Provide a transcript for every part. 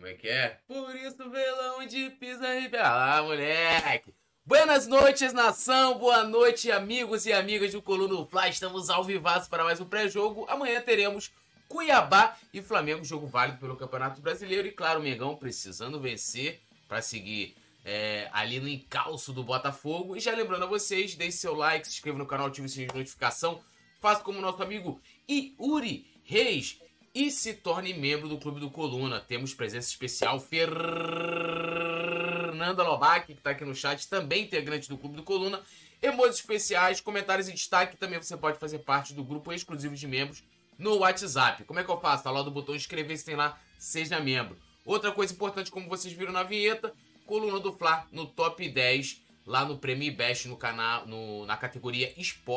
Como é que é? Por isso velão de pisa e ah, moleque. Buenas noites, nação. Boa noite, amigos e amigas do Coluna Fly. Estamos ao vivaço para mais um pré-jogo. Amanhã teremos Cuiabá e Flamengo, jogo válido pelo Campeonato Brasileiro. E claro, o Mengão precisando vencer para seguir é, ali no encalço do Botafogo. E já lembrando a vocês, deixe seu like, se inscreva no canal, ative o sininho de notificação. Faça como nosso amigo Yuri Reis e se torne membro do Clube do Coluna. Temos presença especial, Fernanda Lobac, que está aqui no chat, também integrante do Clube do Coluna. Emojis especiais, comentários em destaque. Também você pode fazer parte do grupo exclusivo de membros no WhatsApp. Como é que eu faço? Tá lá do botão inscrever-se, tem lá, seja membro. Outra coisa importante, como vocês viram na vinheta, coluna do Fla no top 10, lá no Prêmio Best, no canal, no, na categoria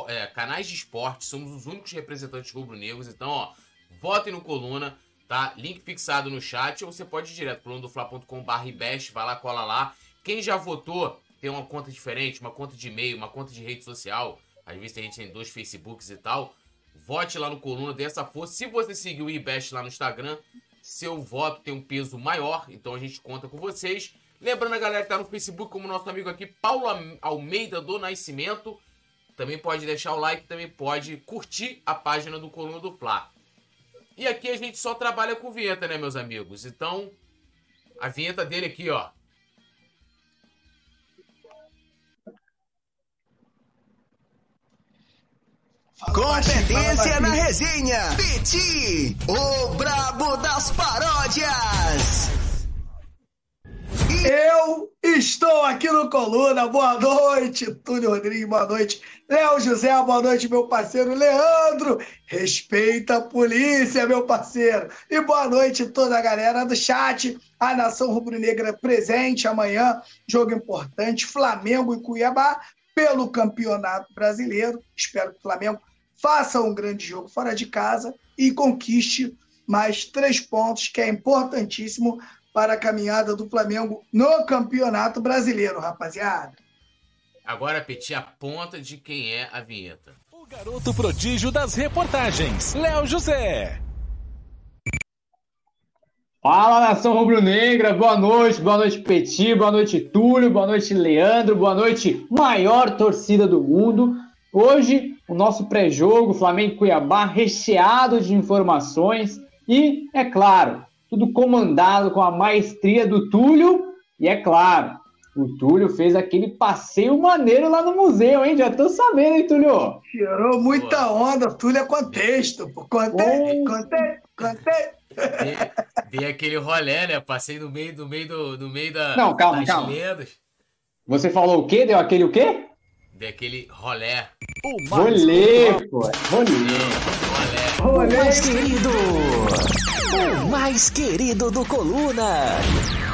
é, canais de esporte. Somos os únicos representantes rubro-negros. Então, ó, votem no coluna, tá? Link fixado no chat, ou você pode ir direto pro colunadofla.com.br best, vai lá, cola lá. Quem já votou, tem uma conta diferente, uma conta de e-mail, uma conta de rede social. Às vezes a gente tem dois Facebooks e tal Vote lá no Coluna, dê essa força. Se você seguir o IBEST lá no Instagram, seu voto tem um peso maior, então a gente conta com vocês. Lembrando a galera que tá no Facebook, como nosso amigo aqui, Paulo Almeida do Nascimento. Também pode deixar o like, também pode curtir a página do Coluna do Fla. E aqui a gente só trabalha com vinheta, né, meus amigos? Então, a vinheta dele aqui, ó. Competência na resenha. Peti, o brabo das paródias. Eu estou aqui no Coluna. Boa noite, Túlio Rodrigues. Boa noite, Léo José. Boa noite, meu parceiro Leandro. Respeita a polícia, meu parceiro. E boa noite toda a galera do chat. A nação rubro-negra presente amanhã. Jogo importante: Flamengo e Cuiabá pelo Campeonato Brasileiro. Espero que o Flamengo faça um grande jogo fora de casa e conquiste mais três pontos, que é importantíssimo para a caminhada do Flamengo no Campeonato Brasileiro, rapaziada. Agora, Petit, a ponta de quem é a vinheta. O garoto prodígio das reportagens, Léo José. Fala nação rubro-negra, boa noite, boa noite Petit, boa noite Túlio, boa noite Leandro, boa noite maior torcida do mundo. Hoje, o nosso pré-jogo Flamengo Cuiabá recheado de informações e, é claro, tudo comandado com a maestria do Túlio. E é claro, o Túlio fez aquele passeio maneiro lá no museu, hein? Já tô sabendo, hein, Túlio? Tirou muita onda, Túlio é contexto. Contexto, contexto, contexto. Dei aquele rolé, né? Passei no meio, no meio, do, no meio da, Não, calma, das calma. lendas. Você falou o quê? Deu aquele o quê? daquele rolé. O rolê, pô. Rolê. Rolê. Mais querido. O mais querido do Coluna.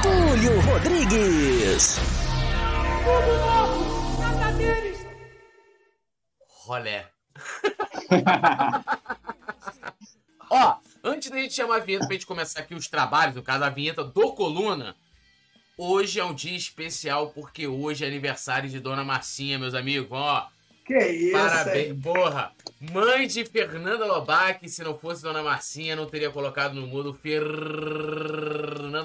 Túlio Rodrigues. Rolé. Ó, antes da gente chamar a vinheta pra gente começar aqui os trabalhos, no caso a vinheta do Coluna, Hoje é um dia especial porque hoje é aniversário de Dona Marcinha, meus amigos. Ó, que isso? Parabéns, hein? porra. Mãe de Fernanda Lobac, se não fosse Dona Marcinha, não teria colocado no mundo Fernanda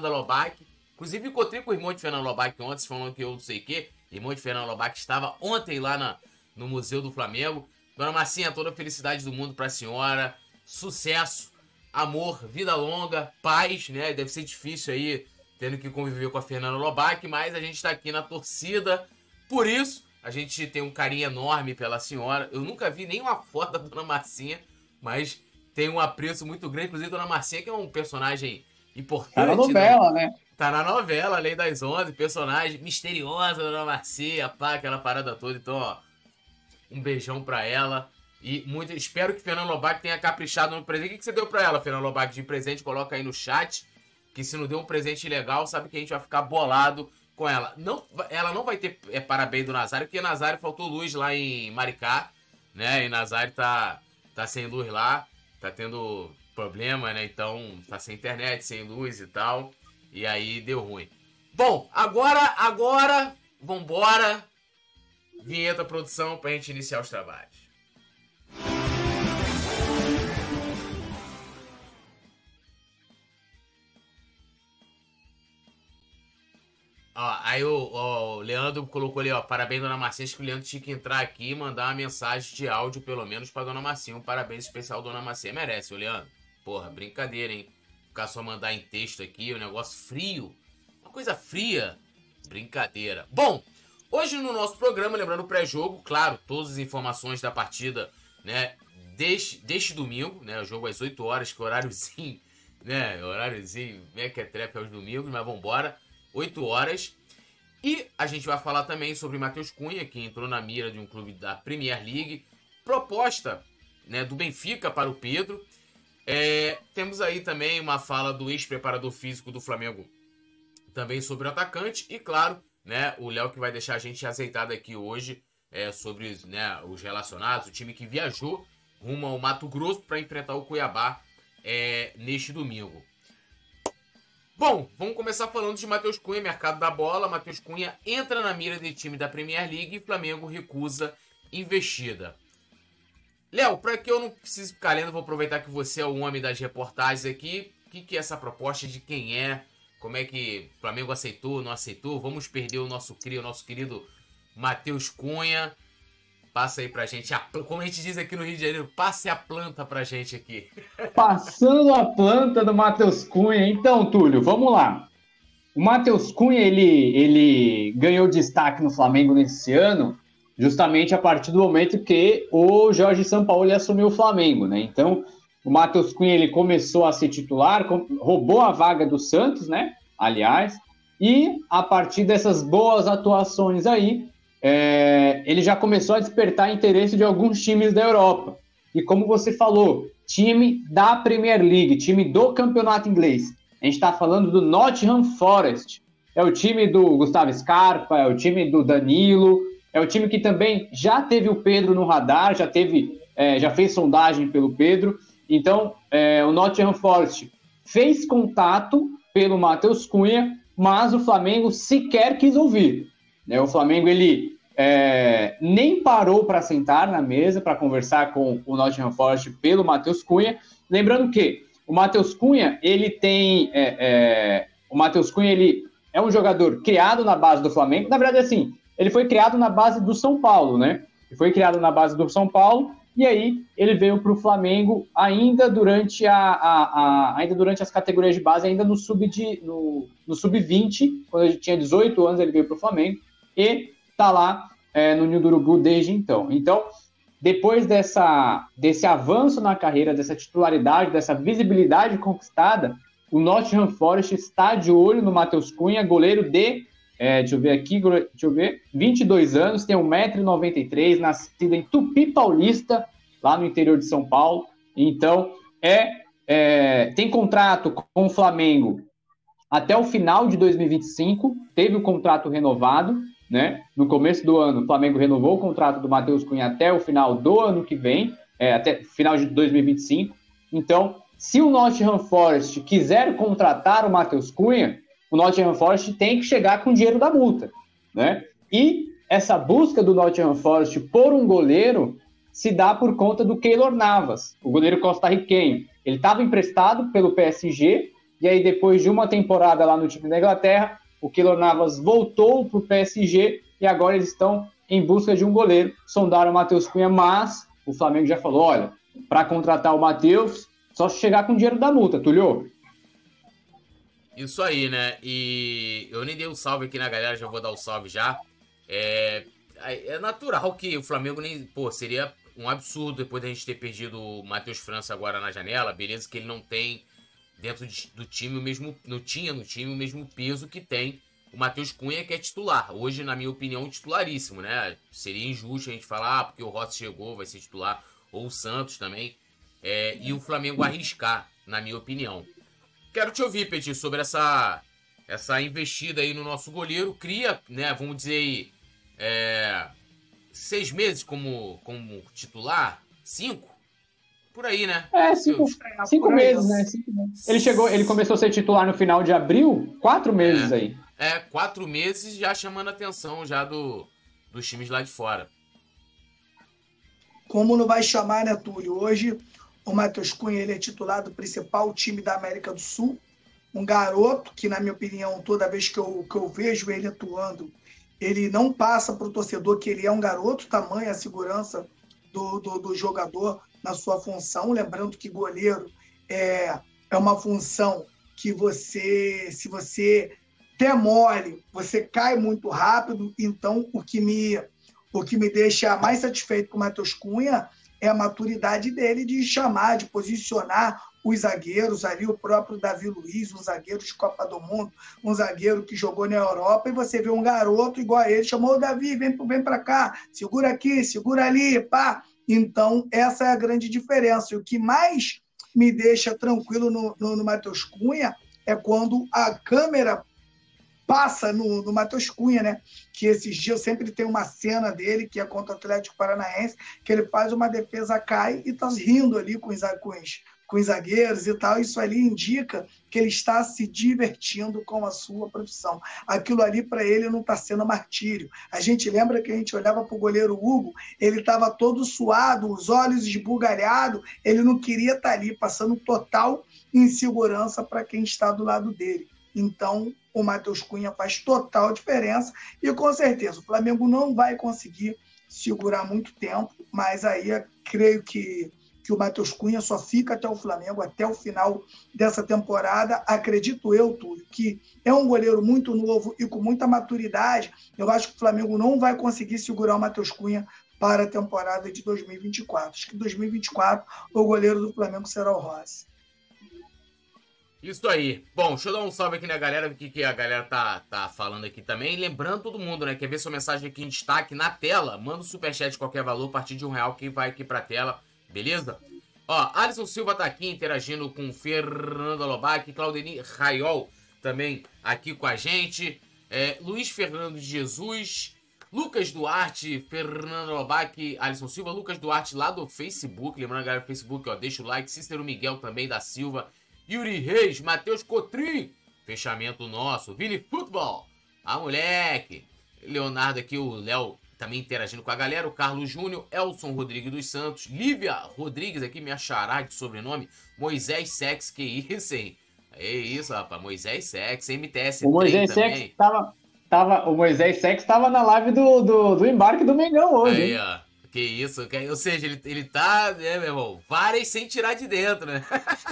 Lobac. Inclusive, encontrei com o irmão de Fernanda Lobac ontem, falando que eu não sei o quê. Irmão de Fernanda Lobac estava ontem lá na, no Museu do Flamengo. Dona Marcinha, toda a felicidade do mundo pra senhora. Sucesso, amor, vida longa, paz, né? Deve ser difícil aí tendo que conviver com a Fernanda Lobac, mas a gente está aqui na torcida. Por isso, a gente tem um carinho enorme pela senhora. Eu nunca vi nenhuma foto da Dona Marcinha, mas tem um apreço muito grande. Inclusive, Dona Marcinha, que é um personagem importante. Tá na novela, né? né? Tá na novela, Lei das Onze, personagem misteriosa, Dona Marcinha, pá, aquela parada toda. Então, ó, um beijão pra ela. E muito, espero que Fernanda Lobac tenha caprichado no presente. O que, você deu pra ela, Fernanda Lobac, de presente? Coloca aí no chat que se não deu um presente legal, sabe que a gente vai ficar bolado com ela. Não, ela não vai ter é, parabéns do Nazário, porque Nazário faltou luz lá em Maricá, né? E Nazário tá, tá sem luz lá, tá tendo problema, né? Então tá sem internet, sem luz e tal. E aí deu ruim. Bom, agora, agora, vambora. Vinheta produção pra gente iniciar os trabalhos. Ó, aí o, o, Leandro colocou ali, ó, parabéns, dona Marcinha. Acho que o Leandro tinha que entrar aqui e mandar uma mensagem de áudio, pelo menos, pra dona Marcinha. Um parabéns especial, dona Marcinha. Merece, o Leandro. Porra, brincadeira, hein? Ficar só mandar em texto aqui, o um negócio frio. Uma coisa fria. Brincadeira. Bom, hoje no nosso programa, lembrando o pré-jogo, claro, todas as informações da partida, né? Deste, deste domingo, né? O jogo às 8 horas, que horáriozinho, né? Horáriozinho, é que é trepa aos domingos, mas vambora. 8 horas. E a gente vai falar também sobre Matheus Cunha, que entrou na mira de um clube da Premier League. Proposta né, do Benfica para o Pedro. É, temos aí também uma fala do ex-preparador físico do Flamengo, também sobre o atacante. E claro, né, o Léo que vai deixar a gente azeitado aqui hoje é, sobre né, os relacionados, o time que viajou rumo ao Mato Grosso para enfrentar o Cuiabá é, neste domingo. Bom, vamos começar falando de Matheus Cunha, mercado da bola. Matheus Cunha entra na mira de time da Premier League e Flamengo recusa investida. Léo, para que eu não precise ficar lendo, vou aproveitar que você é o homem das reportagens aqui. O que, que é essa proposta de quem é? Como é que o Flamengo aceitou, não aceitou? Vamos perder o nosso cria, o nosso querido Matheus Cunha. Passa aí pra gente, a, como a gente diz aqui no Rio de Janeiro, passe a planta pra gente aqui. Passando a planta do Matheus Cunha. Então, Túlio, vamos lá. O Matheus Cunha, ele, ele ganhou destaque no Flamengo nesse ano, justamente a partir do momento que o Jorge Sampaoli assumiu o Flamengo, né? Então, o Matheus Cunha, ele começou a ser titular, roubou a vaga do Santos, né? Aliás, e a partir dessas boas atuações aí, é, ele já começou a despertar interesse de alguns times da Europa. E como você falou, time da Premier League, time do campeonato inglês. A gente está falando do Nottingham Forest. É o time do Gustavo Scarpa, é o time do Danilo, é o time que também já teve o Pedro no radar, já teve, é, já fez sondagem pelo Pedro. Então, é, o Nottingham Forest fez contato pelo Matheus Cunha, mas o Flamengo sequer quis ouvir. Né? O Flamengo ele é, nem parou para sentar na mesa para conversar com o Nottingham Forest pelo Matheus Cunha. Lembrando que o Matheus Cunha, ele tem. É, é, o Matheus Cunha, ele é um jogador criado na base do Flamengo. Na verdade, assim, ele foi criado na base do São Paulo, né? Ele foi criado na base do São Paulo e aí ele veio para o Flamengo ainda durante a, a, a, ainda durante as categorias de base, ainda no sub de, no, no sub 20, quando ele tinha 18 anos ele veio para o Flamengo e está lá é, no Ninho do Urubu desde então. Então, depois dessa, desse avanço na carreira, dessa titularidade, dessa visibilidade conquistada, o Nottingham Forest está de olho no Matheus Cunha, goleiro de, é, deixa eu ver aqui, deixa eu ver, 22 anos, tem 1,93m, nascido em Tupi Paulista, lá no interior de São Paulo. Então, é, é tem contrato com o Flamengo até o final de 2025, teve o contrato renovado, né? No começo do ano, o Flamengo renovou o contrato do Matheus Cunha até o final do ano que vem, é, até final de 2025. Então, se o Nottingham Forest quiser contratar o Matheus Cunha, o Nottingham Forest tem que chegar com o dinheiro da multa, né? E essa busca do Nottingham Forest por um goleiro se dá por conta do Keylor Navas, o goleiro costarriquenho. Ele estava emprestado pelo PSG e aí depois de uma temporada lá no time da Inglaterra, o Keylor Navas voltou para o PSG e agora eles estão em busca de um goleiro. Sondaram o Matheus Cunha, mas o Flamengo já falou: olha, para contratar o Matheus, só chegar com dinheiro da multa, Tulio. Isso aí, né? E eu nem dei um salve aqui na galera, já vou dar o um salve já. É, é natural que o Flamengo nem. Pô, seria um absurdo depois da gente ter perdido o Matheus França agora na janela. Beleza, que ele não tem dentro de, do time o mesmo. Não tinha no time o mesmo peso que tem o Matheus Cunha, que é titular. Hoje, na minha opinião, titularíssimo, né? Seria injusto a gente falar, ah, porque o Rossi chegou, vai ser titular, ou o Santos também. É, e o Flamengo arriscar, na minha opinião. Quero te ouvir, Petit, sobre essa, essa investida aí no nosso goleiro. Cria, né, vamos dizer aí, é, seis meses como, como titular? Cinco? Por aí, né? É, cinco, cinco meses, né? Cinco meses. Ele chegou, ele começou a ser titular no final de abril, quatro meses é. aí. É, quatro meses já chamando a atenção já do, dos times lá de fora. Como não vai chamar, né, Túlio? Hoje o Matheus Cunha ele é titular do principal time da América do Sul, um garoto que, na minha opinião, toda vez que eu, que eu vejo ele atuando, ele não passa para o torcedor que ele é um garoto, tamanho a segurança do, do, do, jogador na sua função. Lembrando que goleiro é, é uma função que você, se você der mole, você cai muito rápido. Então, o que me, o que me deixa mais satisfeito com o Matheus Cunha é a maturidade dele de chamar, de posicionar os zagueiros, ali o próprio Davi Luiz, um zagueiro de Copa do Mundo, um zagueiro que jogou na Europa, e você vê um garoto igual a ele, chamou o Davi, vem, vem para cá, segura aqui, segura ali, pá. Então, essa é a grande diferença. E o que mais me deixa tranquilo no, no, no Matheus Cunha é quando a câmera passa no, no Matheus Cunha, né? Que esses dias sempre tem uma cena dele, que é contra o Atlético Paranaense, que ele faz uma defesa, cai e tá rindo ali com os, com os, com os zagueiros e tal. Isso ali indica que ele está se divertindo com a sua profissão. Aquilo ali para ele não está sendo martírio. A gente lembra que a gente olhava para o goleiro Hugo, ele estava todo suado, os olhos esbugalhados, ele não queria estar tá ali, passando total insegurança para quem está do lado dele. Então, o Matheus Cunha faz total diferença e com certeza o Flamengo não vai conseguir segurar muito tempo, mas aí creio que, que o Matheus Cunha só fica até o Flamengo, até o final dessa temporada. Acredito eu, Túlio, que é um goleiro muito novo e com muita maturidade. Eu acho que o Flamengo não vai conseguir segurar o Matheus Cunha para a temporada de 2024. Acho que 2024 o goleiro do Flamengo será o Rossi. Isso aí. Bom, deixa eu dar um salve aqui na galera, que, que a galera tá, tá falando aqui também. Lembrando todo mundo, né? Quer ver sua mensagem aqui em destaque na tela? Manda um superchat de qualquer valor, a partir de um real, que vai aqui pra tela, beleza? Ó, Alisson Silva tá aqui interagindo com Fernando Lobac, Claudeni Raiol também aqui com a gente. É, Luiz Fernando Jesus, Lucas Duarte, Fernando Lobac, Alisson Silva, Lucas Duarte lá do Facebook. Lembrando galera do Facebook, ó, deixa o like. Cícero Miguel também da Silva. Yuri Reis, Matheus Cotrim, fechamento nosso, Vini Futebol, a moleque, Leonardo aqui, o Léo também interagindo com a galera, o Carlos Júnior, Elson Rodrigues dos Santos, Lívia Rodrigues aqui, minha chará de sobrenome, Moisés Sex, que isso, hein? É isso, rapaz, Moisés Sex, MTS O Moisés Sex tava, tava, o Moisés Sex tava na live do, do, do embarque do Mengão hoje, Aí, ó. Que isso, que, ou seja, ele, ele tá, né, meu irmão, várias sem tirar de dentro, né?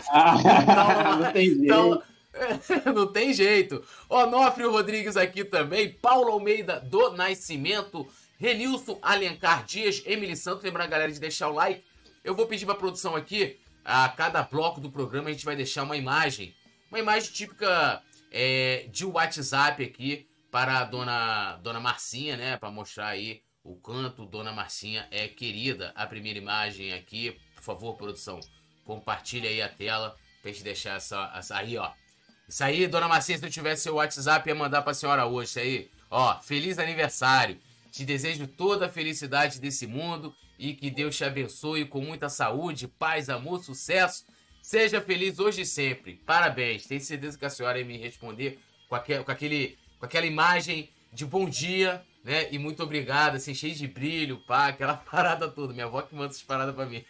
Ah, então, não tem jeito. Então, não tem jeito. Onofre Rodrigues aqui também, Paulo Almeida do Nascimento, Renilson Alencar Dias, Emily Santos, lembrar a galera de deixar o like. Eu vou pedir pra produção aqui, a cada bloco do programa a gente vai deixar uma imagem, uma imagem típica é, de WhatsApp aqui para a dona, dona Marcinha, né, para mostrar aí o canto, Dona Marcinha é querida. A primeira imagem aqui, por favor, produção, compartilha aí a tela pra gente deixar essa, essa aí, ó. Isso aí, Dona Marcinha, se eu tivesse seu WhatsApp, ia mandar pra senhora hoje. Isso aí, ó, feliz aniversário. Te desejo toda a felicidade desse mundo e que Deus te abençoe com muita saúde, paz, amor, sucesso. Seja feliz hoje e sempre. Parabéns. Tenho certeza que a senhora ia me responder com, com, aquele, com aquela imagem de bom dia, né? E muito obrigado, assim, cheio de brilho, pá, aquela parada toda. Minha avó que manda essas paradas pra mim.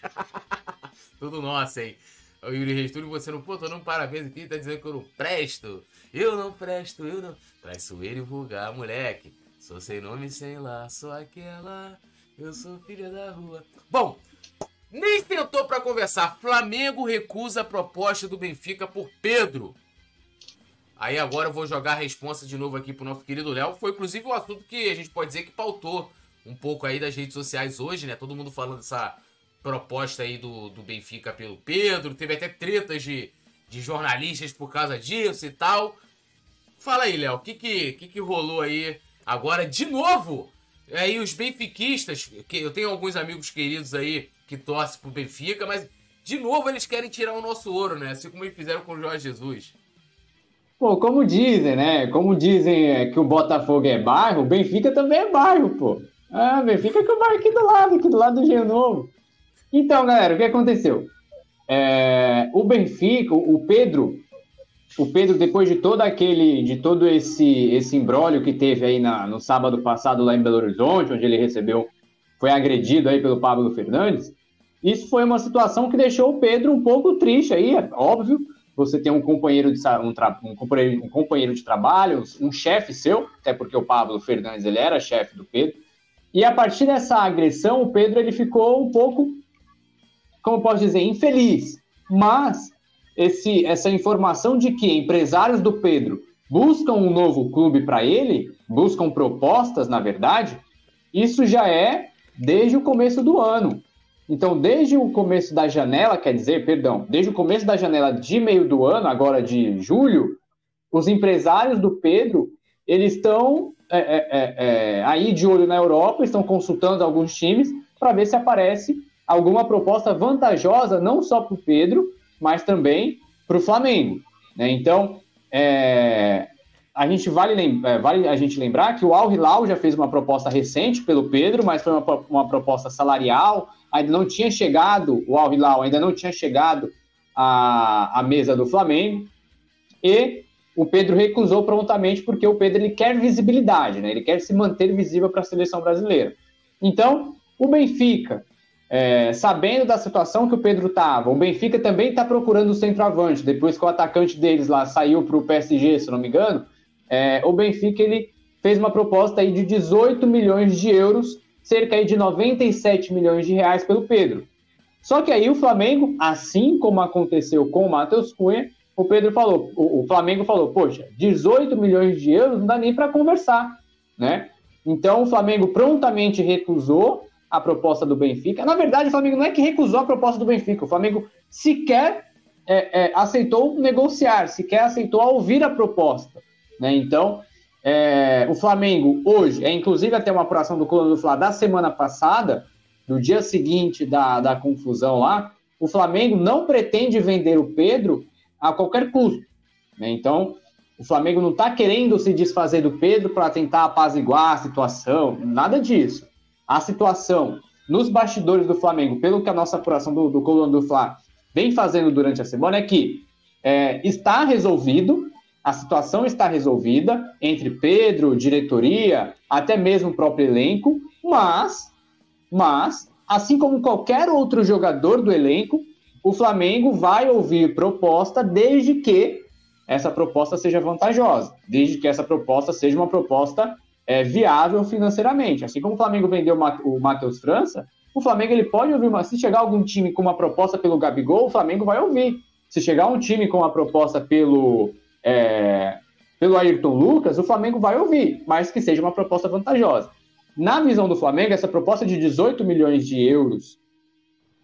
Tudo nosso, hein? O Yuri Reis, tudo você não, pô, tô dando parabéns aqui, tá dizendo que eu não presto. Eu não presto, eu não. Traiçoeiro e vulgar, moleque. Sou sem nome, sem lá, sou aquela. Eu sou filha da rua. Bom, nem tentou para conversar. Flamengo recusa a proposta do Benfica por Pedro. Aí agora eu vou jogar a resposta de novo aqui pro nosso querido Léo. Foi inclusive o um assunto que a gente pode dizer que pautou um pouco aí das redes sociais hoje, né? Todo mundo falando dessa proposta aí do, do Benfica pelo Pedro. Teve até tretas de, de jornalistas por causa disso e tal. Fala aí, Léo, o que que, que que rolou aí agora de novo? Aí os benfiquistas, que eu tenho alguns amigos queridos aí que torcem pro Benfica, mas de novo eles querem tirar o nosso ouro, né? Assim como eles fizeram com o Jorge Jesus. Pô, como dizem, né? Como dizem é, que o Botafogo é bairro, o Benfica também é bairro, pô. Ah, Benfica que é o bairro aqui do lado, aqui do lado do Rio Novo. Então, galera, o que aconteceu? É, o Benfica, o Pedro, o Pedro, depois de todo aquele, de todo esse, esse imbróglio que teve aí na, no sábado passado lá em Belo Horizonte, onde ele recebeu, foi agredido aí pelo Pablo Fernandes, isso foi uma situação que deixou o Pedro um pouco triste aí, é óbvio, você tem um companheiro de, um, um companheiro, um companheiro de trabalho, um chefe seu, até porque o Pablo Fernandes ele era chefe do Pedro. E a partir dessa agressão, o Pedro ele ficou um pouco, como posso dizer, infeliz. Mas esse, essa informação de que empresários do Pedro buscam um novo clube para ele, buscam propostas, na verdade, isso já é desde o começo do ano. Então, desde o começo da janela, quer dizer, perdão, desde o começo da janela de meio do ano, agora de julho, os empresários do Pedro, eles estão é, é, é, é, aí de olho na Europa, estão consultando alguns times para ver se aparece alguma proposta vantajosa, não só para o Pedro, mas também para o Flamengo. Né? Então, é, a gente vale, é, vale, a gente lembrar que o Al Hilal já fez uma proposta recente pelo Pedro, mas foi uma, uma proposta salarial, ainda não tinha chegado, o Al Hilal ainda não tinha chegado à, à mesa do Flamengo, e o Pedro recusou prontamente porque o Pedro ele quer visibilidade, né? ele quer se manter visível para a seleção brasileira. Então, o Benfica, é, sabendo da situação que o Pedro estava, o Benfica também está procurando o centroavante, depois que o atacante deles lá saiu para o PSG, se não me engano, é, o Benfica ele fez uma proposta aí de 18 milhões de euros, cerca aí de 97 milhões de reais pelo Pedro. Só que aí o Flamengo, assim como aconteceu com o Matheus Cunha, o Pedro falou, o, o, Flamengo falou, poxa, 18 milhões de euros não dá nem para conversar, né? Então o Flamengo prontamente recusou a proposta do Benfica. Na verdade, o Flamengo não é que recusou a proposta do Benfica, o Flamengo sequer é, é, aceitou negociar, sequer aceitou ouvir a proposta. Né? Então, é, o Flamengo hoje, é inclusive até uma apuração do Coluna do Fla da semana passada, no dia seguinte da, da confusão lá, o Flamengo não pretende vender o Pedro a qualquer custo. Né? Então, o Flamengo não está querendo se desfazer do Pedro para tentar apaziguar a situação, nada disso. A situação nos bastidores do Flamengo, pelo que a nossa apuração do, do do Fla vem fazendo durante a semana, é que é, está resolvido, a situação está resolvida entre Pedro, diretoria, até mesmo o próprio elenco, mas, mas, assim como qualquer outro jogador do elenco, o Flamengo vai ouvir proposta desde que essa proposta seja vantajosa, desde que essa proposta seja uma proposta é, viável financeiramente. Assim como o Flamengo vendeu o Matheus França, o Flamengo ele pode ouvir, mas se chegar algum time com uma proposta pelo Gabigol, o Flamengo vai ouvir. Se chegar um time com uma proposta pelo é, pelo Ayrton Lucas, o Flamengo vai ouvir, mas que seja uma proposta vantajosa. Na visão do Flamengo, essa proposta de 18 milhões de euros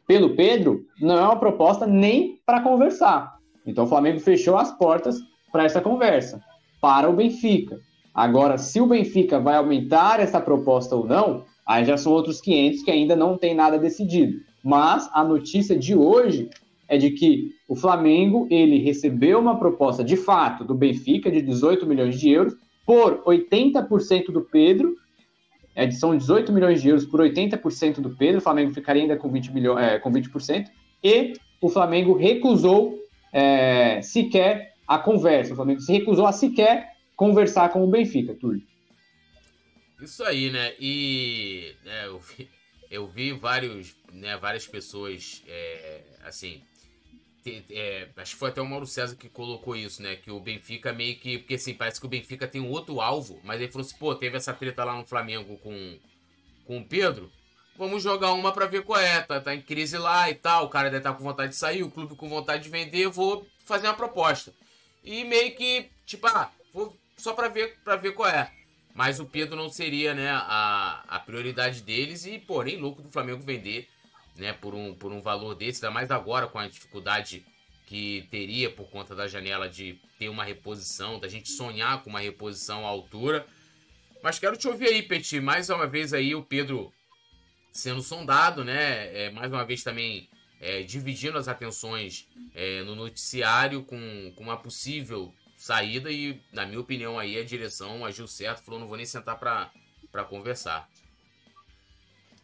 pelo Pedro não é uma proposta nem para conversar. Então o Flamengo fechou as portas para essa conversa, para o Benfica. Agora, se o Benfica vai aumentar essa proposta ou não, aí já são outros 500 que ainda não tem nada decidido. Mas a notícia de hoje é de que o Flamengo ele recebeu uma proposta de fato do Benfica de 18 milhões de euros por 80% do Pedro. É, são 18 milhões de euros por 80% do Pedro. O Flamengo ficaria ainda com 20 milhões, é, com 20%. E o Flamengo recusou é, sequer a conversa. O Flamengo se recusou a sequer conversar com o Benfica, Túlio. Isso aí, né? E é, eu, vi, eu vi vários, né, várias pessoas é, assim é, acho que foi até o Mauro César que colocou isso, né? Que o Benfica meio que. Porque assim, parece que o Benfica tem um outro alvo, mas ele falou assim: pô, teve essa treta lá no Flamengo com, com o Pedro. Vamos jogar uma pra ver qual é. Tá, tá em crise lá e tal. O cara deve estar tá com vontade de sair, o clube com vontade de vender. Eu vou fazer uma proposta. E meio que, tipo, ah, só pra ver, pra ver qual é. Mas o Pedro não seria, né, a, a prioridade deles. E, nem louco do Flamengo vender né, por um, por um valor desse, ainda mais agora com a dificuldade que teria por conta da janela de ter uma reposição, da gente sonhar com uma reposição à altura. Mas quero te ouvir aí, Petit, mais uma vez aí o Pedro sendo sondado, né? É, mais uma vez também é, dividindo as atenções é, no noticiário com, com uma possível saída e, na minha opinião, aí a direção agiu certo, falou, não vou nem sentar para conversar.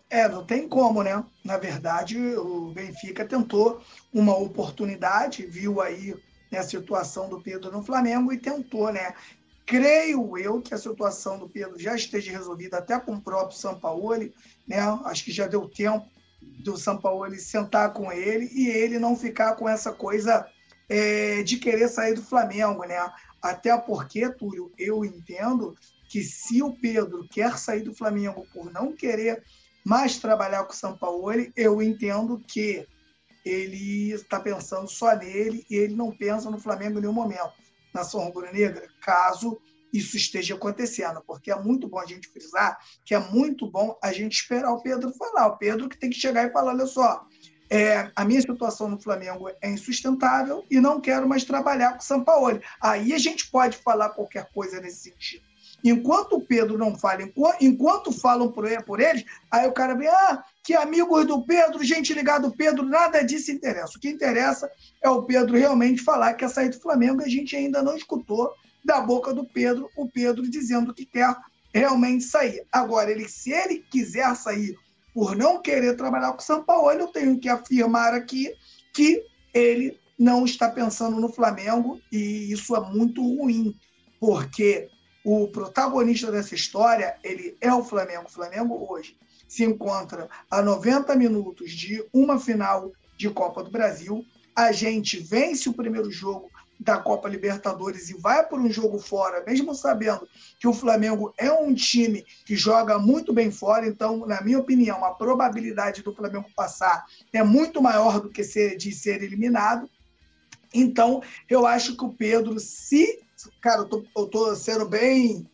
É, não tem como, né? Na verdade, o Benfica tentou uma oportunidade, viu aí né, a situação do Pedro no Flamengo e tentou, né? Creio eu que a situação do Pedro já esteja resolvida até com o próprio Sampaoli, né? Acho que já deu tempo do Sampaoli sentar com ele e ele não ficar com essa coisa é, de querer sair do Flamengo, né? Até porque, Túlio, eu entendo que se o Pedro quer sair do Flamengo por não querer mais trabalhar com o São Paulo, eu entendo que ele está pensando só nele e ele não pensa no Flamengo em nenhum momento. Nação rubro-negra, caso isso esteja acontecendo, porque é muito bom a gente frisar que é muito bom a gente esperar o Pedro falar. O Pedro que tem que chegar e falar: olha só, é, a minha situação no Flamengo é insustentável e não quero mais trabalhar com o São Paulo. Aí a gente pode falar qualquer coisa nesse sentido. Enquanto o Pedro não fala, enquanto falam por, ele, eles, aí o cara vem, ah, que amigos do Pedro, gente ligada do Pedro, nada disso interessa. O que interessa é o Pedro realmente falar que quer sair do Flamengo a gente ainda não escutou da boca do Pedro o Pedro dizendo que quer realmente sair. Agora, ele, se ele quiser sair por não querer trabalhar com o São Paulo, eu tenho que afirmar aqui que ele não está pensando no Flamengo e isso é muito ruim, porque o protagonista dessa história, ele é o Flamengo. O Flamengo hoje se encontra a 90 minutos de uma final de Copa do Brasil. A gente vence o primeiro jogo da Copa Libertadores e vai por um jogo fora, mesmo sabendo que o Flamengo é um time que joga muito bem fora, então, na minha opinião, a probabilidade do Flamengo passar é muito maior do que ser, de ser eliminado. Então, eu acho que o Pedro, se cara, eu tô, eu tô sendo bem,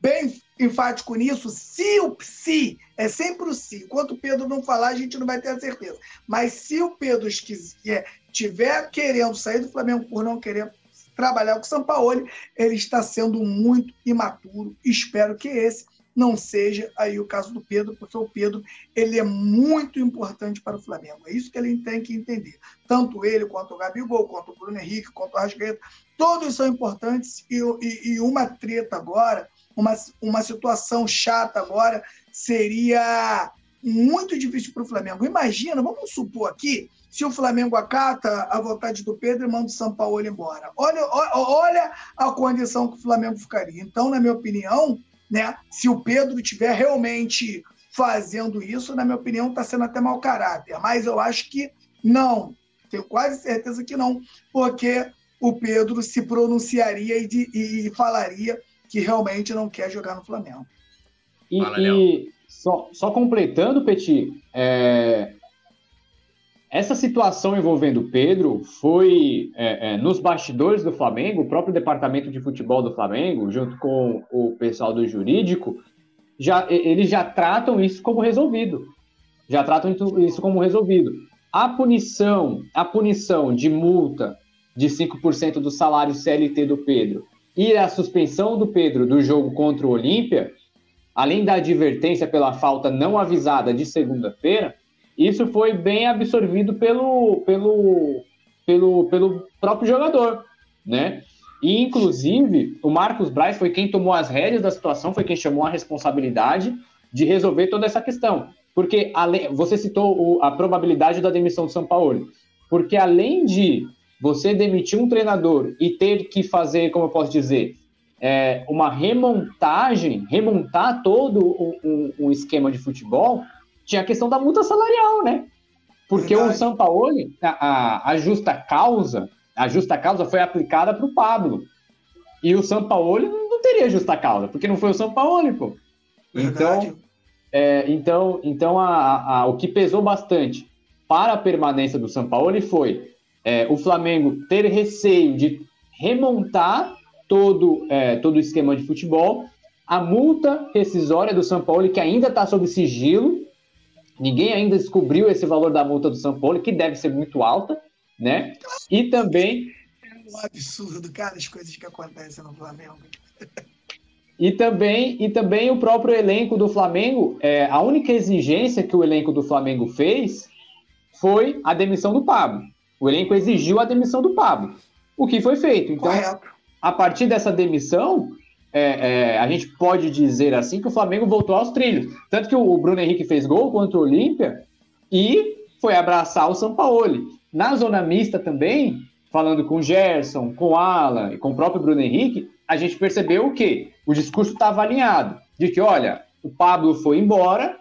bem enfático nisso. Se o se, é sempre o se. Enquanto o Pedro não falar, a gente não vai ter a certeza. Mas se o Pedro quiser, tiver querendo sair do Flamengo por não querer trabalhar com o São Paulo, ele está sendo muito imaturo. Espero que esse não seja aí o caso do Pedro, porque o Pedro ele é muito importante para o Flamengo. É isso que ele tem que entender. Tanto ele, quanto o Gabigol, quanto o Bruno Henrique, quanto o Rasgueta, todos são importantes e, e, e uma treta agora, uma, uma situação chata agora, seria muito difícil para o Flamengo. Imagina, vamos supor aqui, se o Flamengo acata a vontade do Pedro e manda o São Paulo embora. Olha, olha a condição que o Flamengo ficaria. Então, na minha opinião, né? Se o Pedro estiver realmente fazendo isso, na minha opinião, está sendo até mau caráter. Mas eu acho que não. Tenho quase certeza que não, porque o Pedro se pronunciaria e, de, e falaria que realmente não quer jogar no Flamengo. E, Fala, e só, só, completando, Petit, é, essa situação envolvendo o Pedro foi é, é, nos bastidores do Flamengo, o próprio departamento de futebol do Flamengo, junto com o pessoal do jurídico, já, eles já tratam isso como resolvido. Já tratam isso como resolvido. A punição, a punição de multa de 5% do salário CLT do Pedro e a suspensão do Pedro do jogo contra o Olímpia, além da advertência pela falta não avisada de segunda-feira, isso foi bem absorvido pelo, pelo, pelo, pelo próprio jogador, né? E, inclusive, o Marcos Braz foi quem tomou as rédeas da situação, foi quem chamou a responsabilidade de resolver toda essa questão. Porque além, você citou o, a probabilidade da demissão do São Paulo. Porque além de você demitir um treinador e ter que fazer, como eu posso dizer, é, uma remontagem, remontar todo um, um, um esquema de futebol, tinha a questão da multa salarial, né? Porque Verdade. o São Paulo, a, a, a, justa causa, a justa causa foi aplicada para o Pablo. E o São Paulo não teria justa causa, porque não foi o São Paulo, pô. Então, é, então, então a, a, o que pesou bastante para a permanência do São Paulo foi é, o Flamengo ter receio de remontar todo, é, todo o esquema de futebol, a multa rescisória do São Paulo, que ainda está sob sigilo, Ninguém ainda descobriu esse valor da multa do São Paulo, que deve ser muito alta, né? E também. É um absurdo, cara, as coisas que acontecem no Flamengo. E também, e também o próprio elenco do Flamengo, é, a única exigência que o elenco do Flamengo fez foi a demissão do Pablo. O elenco exigiu a demissão do Pablo. O que foi feito. Então, Correto. a partir dessa demissão, é, é, a gente pode dizer assim que o Flamengo voltou aos trilhos. Tanto que o Bruno Henrique fez gol contra o Olímpia e foi abraçar o São Paulo. Na zona mista também, falando com o Gerson, com o Alan e com o próprio Bruno Henrique, a gente percebeu o quê? O discurso estava alinhado. De que, olha, o Pablo foi embora,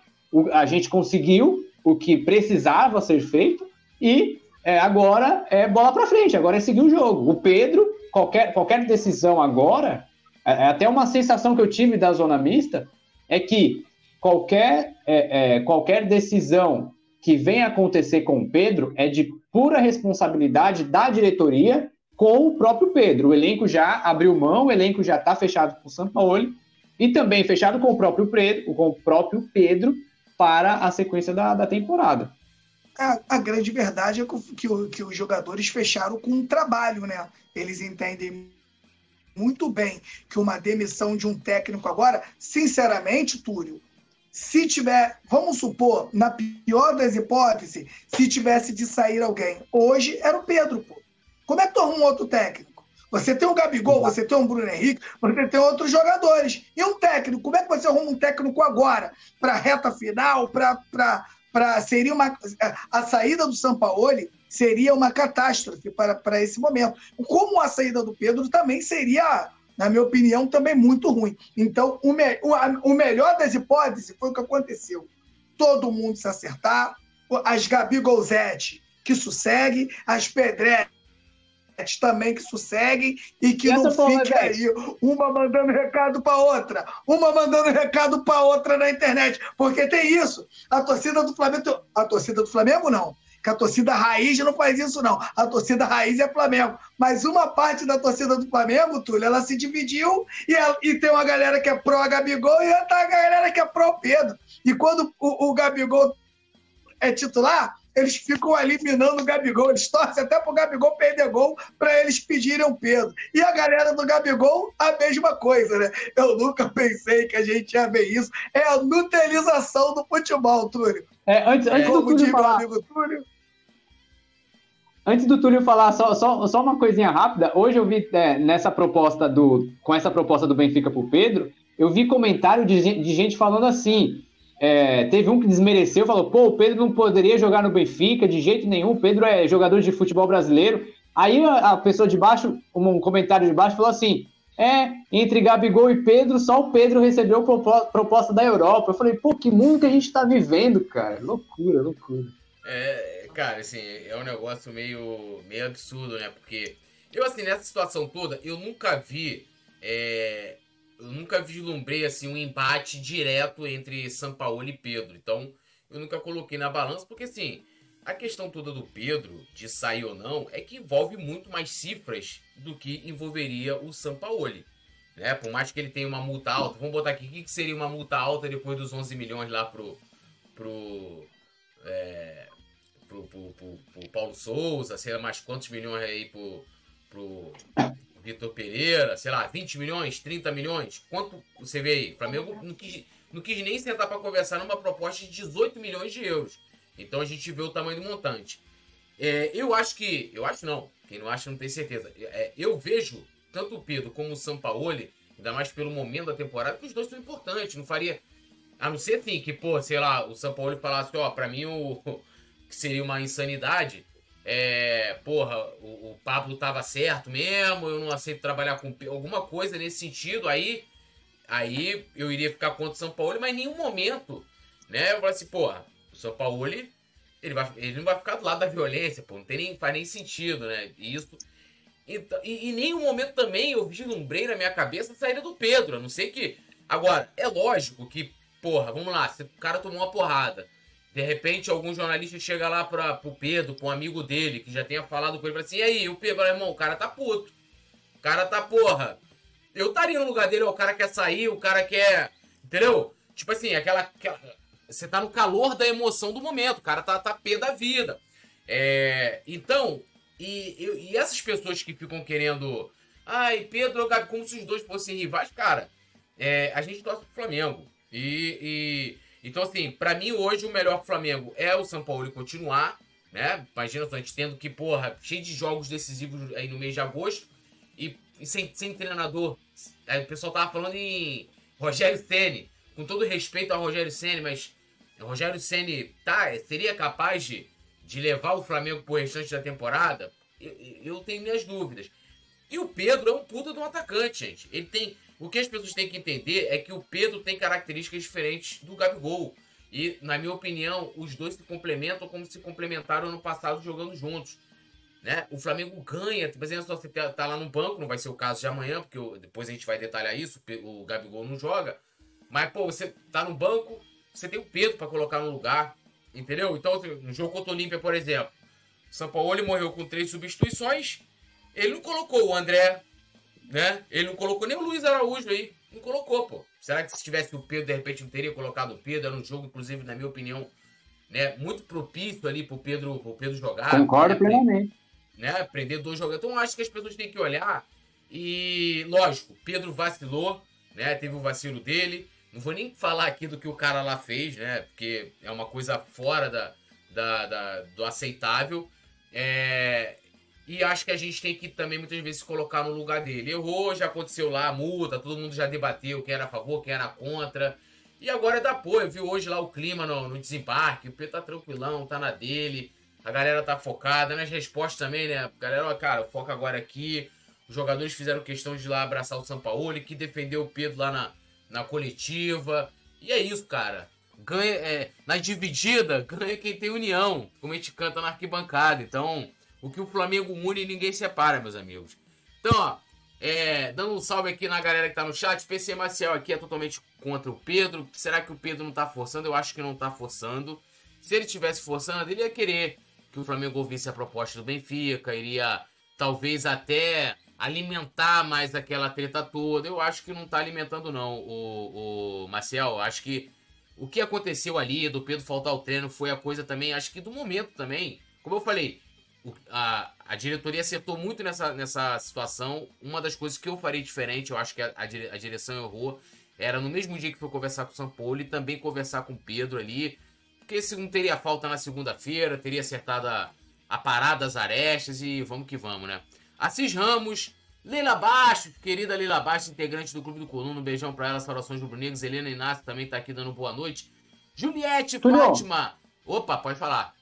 a gente conseguiu o que precisava ser feito e é, agora é bola para frente, agora é seguir o jogo. O Pedro, qualquer, qualquer decisão agora, é, é até uma sensação que eu tive da zona mista, é que qualquer, é, é, qualquer decisão que venha acontecer com o Pedro é de pura responsabilidade da diretoria com o próprio Pedro. O elenco já abriu mão, o elenco já está fechado com o São Paulo e também fechado com o próprio Pedro, com o próprio Pedro para a sequência da, da temporada. A, a, grande verdade é que, que, que, os jogadores fecharam com um trabalho, né? Eles entendem muito bem que uma demissão de um técnico agora, sinceramente, Túlio, se tiver, vamos supor, na pior das hipóteses, se tivesse de sair alguém, hoje era o Pedro, pô. Como é que tu arruma um outro técnico? Você tem o Gabigol, você tem o Bruno Henrique, você tem outros jogadores. E um técnico, como é que você arruma um técnico agora? Para reta final, para. Seria uma. A saída do Sampaoli seria uma catástrofe para, para esse momento. Como a saída do Pedro também seria, na minha opinião, também muito ruim. Então, o, me, o, o melhor das hipóteses foi o que aconteceu. Todo mundo se acertar, as Gabigolzete que sossegue, as Pedretti também que sosseguem e que não fique aí uma mandando recado para outra, uma mandando recado para outra na internet, porque tem isso. A torcida do Flamengo, a torcida do Flamengo não, que a torcida raiz não faz isso não. A torcida raiz é Flamengo, mas uma parte da torcida do Flamengo, Túlio, ela se dividiu e, ela, e tem uma galera que é pró Gabigol e outra galera que é pró Pedro. E quando o, o Gabigol é titular, eles ficam ali minando o Gabigol. Eles torcem até pro Gabigol perder gol para eles pedirem o Pedro. E a galera do Gabigol, a mesma coisa, né? Eu nunca pensei que a gente ia ver isso. É a nutelização do futebol, Túlio. É, antes, antes é, do Túlio falar... Túlio. Antes do Túlio falar, só, só, só uma coisinha rápida. Hoje eu vi é, nessa proposta do. Com essa proposta do Benfica pro Pedro, eu vi comentário de, de gente falando assim: é, teve um que desmereceu, falou: pô, o Pedro não poderia jogar no Benfica de jeito nenhum. O Pedro é jogador de futebol brasileiro. Aí a, a pessoa de baixo, um comentário de baixo, falou assim: é, entre Gabigol e Pedro, só o Pedro recebeu proposta da Europa. Eu falei: pô, que mundo que a gente tá vivendo, cara. Loucura, loucura. É, cara, assim, é um negócio meio, meio absurdo, né? Porque eu, assim, nessa situação toda, eu nunca vi. É, eu nunca vislumbrei assim um embate direto entre São Paulo e Pedro. Então, eu nunca coloquei na balança, porque assim, a questão toda do Pedro, de sair ou não, é que envolve muito mais cifras do que envolveria o São Paulo. Né? Por mais que ele tenha uma multa alta, vamos botar aqui, o que seria uma multa alta depois dos 11 milhões lá pro. pro. É, pro, pro, pro, pro Paulo Souza, sei lá mais quantos milhões aí pro. pro Vitor Pereira, sei lá, 20 milhões, 30 milhões. Quanto você vê aí? O Flamengo não quis, não quis nem sentar para conversar numa proposta de 18 milhões de euros. Então a gente vê o tamanho do montante. É, eu acho que. Eu acho não. Quem não acha não tem certeza. É, eu vejo tanto o Pedro como o Sampaoli, ainda mais pelo momento da temporada, que os dois são importantes. Não faria. A não ser assim, que, pô, sei lá, o Sampaoli falasse, ó, pra mim o. que seria uma insanidade é, porra, o, o, Pablo tava certo mesmo, eu não aceito trabalhar com alguma coisa nesse sentido, aí aí eu iria ficar contra o São Paulo, mas em nenhum momento, né, eu falei assim, porra, o São Paulo, ele, vai, ele não vai ficar do lado da violência, pô, não tem nem, faz nem sentido, né, isso... Então, e, em nenhum momento também eu vislumbrei na minha cabeça a saída do Pedro, a não sei que... Agora, é lógico que, porra, vamos lá, se o cara tomou uma porrada de repente, algum jornalista chega lá para pro Pedro, com um amigo dele, que já tenha falado com ele, fala assim: e aí, o Pedro, irmão, o cara tá puto. O cara tá porra. Eu estaria no lugar dele, ó, o cara quer sair, o cara quer. Entendeu? Tipo assim, aquela. você tá no calor da emoção do momento, o cara tá, tá pé da vida. É, então, e, e, essas pessoas que ficam querendo. Ai, Pedro Gabi, como se os dois fossem rivais, cara, é, a gente torce pro Flamengo. E, então, assim, para mim hoje o melhor Flamengo é o São Paulo continuar, né? Imagina a gente tendo que, porra, cheio de jogos decisivos aí no mês de agosto e, e sem, sem treinador. Aí o pessoal tava falando em Rogério Ceni, com todo respeito ao Rogério Ceni, mas Rogério Ceni tá, seria capaz de, de levar o Flamengo pro restante da temporada? Eu, eu tenho minhas dúvidas. E o Pedro é um puta de um atacante, gente. Ele tem o que as pessoas têm que entender é que o Pedro tem características diferentes do Gabigol. E, na minha opinião, os dois se complementam como se complementaram no passado jogando juntos. Né? O Flamengo ganha, por exemplo, você tá lá no banco, não vai ser o caso de amanhã, porque depois a gente vai detalhar isso, o Gabigol não joga. Mas, pô, você tá no banco, você tem o Pedro para colocar no lugar, entendeu? Então, assim, no jogo contra o Olímpia, por exemplo, o São Paulo morreu com três substituições, ele não colocou o André, né? Ele não colocou nem o Luiz Araújo aí, não colocou, pô. Será que se tivesse o Pedro, de repente não teria colocado o Pedro? Era um jogo, inclusive, na minha opinião, né, muito propício ali pro Pedro, pro Pedro jogar. Concordo né, plenamente. Né, aprender dois jogadores. Então, acho que as pessoas têm que olhar e, lógico, Pedro vacilou, né? Teve o vacilo dele. Não vou nem falar aqui do que o cara lá fez, né? Porque é uma coisa fora da, da, da do aceitável. É, e acho que a gente tem que também muitas vezes colocar no lugar dele. Errou, já aconteceu lá, multa, todo mundo já debateu quem era a favor, quem era contra. E agora é da apoio, viu hoje lá o clima no, no desembarque, o Pedro tá tranquilão, tá na dele, a galera tá focada, nas respostas também, né? Galera, ó, cara, foca agora aqui. Os jogadores fizeram questão de ir lá abraçar o Sampaoli, que defendeu o Pedro lá na, na coletiva. E é isso, cara. Ganha, é, na dividida, ganha quem tem união, como a gente canta na arquibancada. Então, o que o Flamengo une, ninguém separa, meus amigos. Então, ó, é, dando um salve aqui na galera que tá no chat. PC Marcial aqui é totalmente contra o Pedro. Será que o Pedro não tá forçando? Eu acho que não tá forçando. Se ele tivesse forçando, ele ia querer que o Flamengo ouvisse a proposta do Benfica, iria talvez até alimentar mais aquela treta toda. Eu acho que não tá alimentando, não, o, o Marcel. Acho que o que aconteceu ali do Pedro faltar o treino foi a coisa também, acho que do momento também. Como eu falei, a, a diretoria acertou muito nessa, nessa situação. Uma das coisas que eu farei diferente, eu acho que a, a, direção errou, era no mesmo dia que foi conversar com o São Paulo e também conversar com o Pedro ali. Porque se não teria falta na segunda-feira, teria acertado a, a parada das arestas e vamos que vamos, né? Assis Ramos, Leila Baixo, querida Leila Baixo, integrante do Clube do Coluna, um beijão pra ela, saudações rubro-negros. Helena Inácio também tá aqui dando boa noite. Juliette Tudo Fátima. Opa, pode falar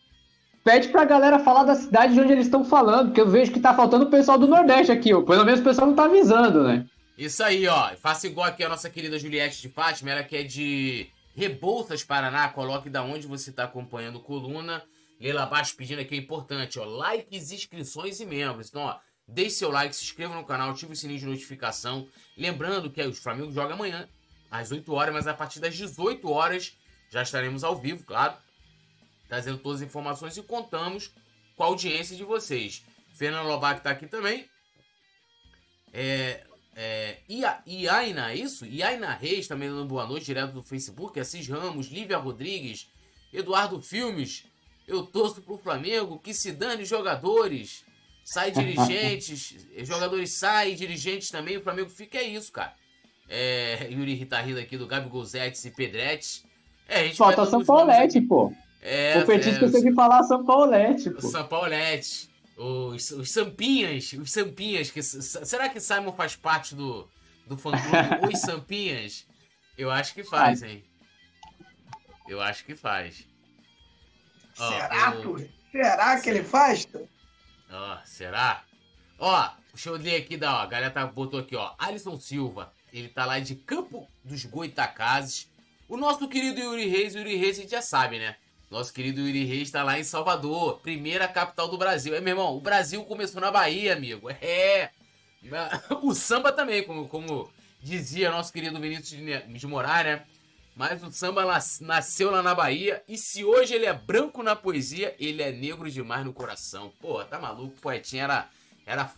pede pra galera falar da cidade de onde eles estão falando, porque eu vejo que tá faltando o pessoal do Nordeste aqui, ó. Pelo menos o pessoal não tá avisando, né? Isso aí, ó. Faça igual aqui a nossa querida Juliette de Fátima, ela que é de Rebouças, Paraná. Coloque da onde você tá acompanhando coluna. Leila abaixo pedindo aqui é importante, ó. Likes, inscrições e membros. Então, ó, deixe seu like, se inscreva no canal, ative o sininho de notificação. Lembrando que o Flamengo joga amanhã, às 8 horas, mas a partir das 18 horas já estaremos ao vivo, claro trazendo todas as informações e contamos com a audiência de vocês. Fernando Lobac está aqui também. É, é, Iaina, é isso? Iaina Reis também dando boa noite, direto do Facebook. Assis Ramos, Lívia Rodrigues, Eduardo Filmes. Eu torço pro Flamengo, que se dane jogadores. Sai dirigentes, jogadores saem, dirigentes também. O Flamengo fica, é isso, cara. É, Yuri Ritarrida aqui do Gabi Golzetes e Pedretti. É, Falta São Paulete, pô. É, o petista é, tem que falar São Paulete, pô. São Paulete. Os, os Sampinhas, os Sampinhas. Que, será que Simon faz parte do, do fã-clube Os Sampinhas? Eu acho que faz, hein? Eu acho que faz. Será, oh, o... Será que ele faz? Ó, oh, será? Ó, deixa eu ler aqui, da, ó, a galera tá, botou aqui, ó. Alisson Silva, ele tá lá de Campo dos Goitacazes. O nosso querido Yuri Reis, Yuri Reis a gente já sabe, né? Nosso querido Yuri Reis está lá em Salvador, primeira capital do Brasil. É, meu irmão, o Brasil começou na Bahia, amigo. É. O samba também, como, como dizia nosso querido Vinícius de Morar, né? Mas o samba nasceu lá na Bahia. E se hoje ele é branco na poesia, ele é negro demais no coração. Pô, tá maluco? O poetinha era, era,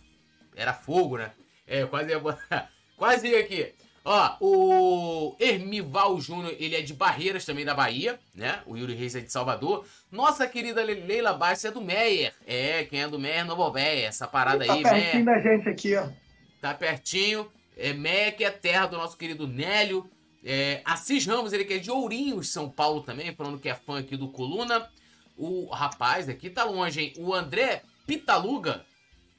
era fogo, né? É, quase ia, quase ia aqui. Ó, o Hermival Júnior, ele é de Barreiras também da Bahia, né? O Yuri Reis é de Salvador. Nossa querida Leila Bastos é do Meyer. É, quem é do Meyer, Novo Meyer. Essa parada tá aí, Meyer. Tá pertinho da gente aqui, ó. Tá pertinho. É Meyer, que é terra do nosso querido Nélio. É, Assis Ramos, ele que é de Ourinhos, São Paulo também, falando que é fã aqui do Coluna. O rapaz aqui tá longe, hein? O André Pitaluga,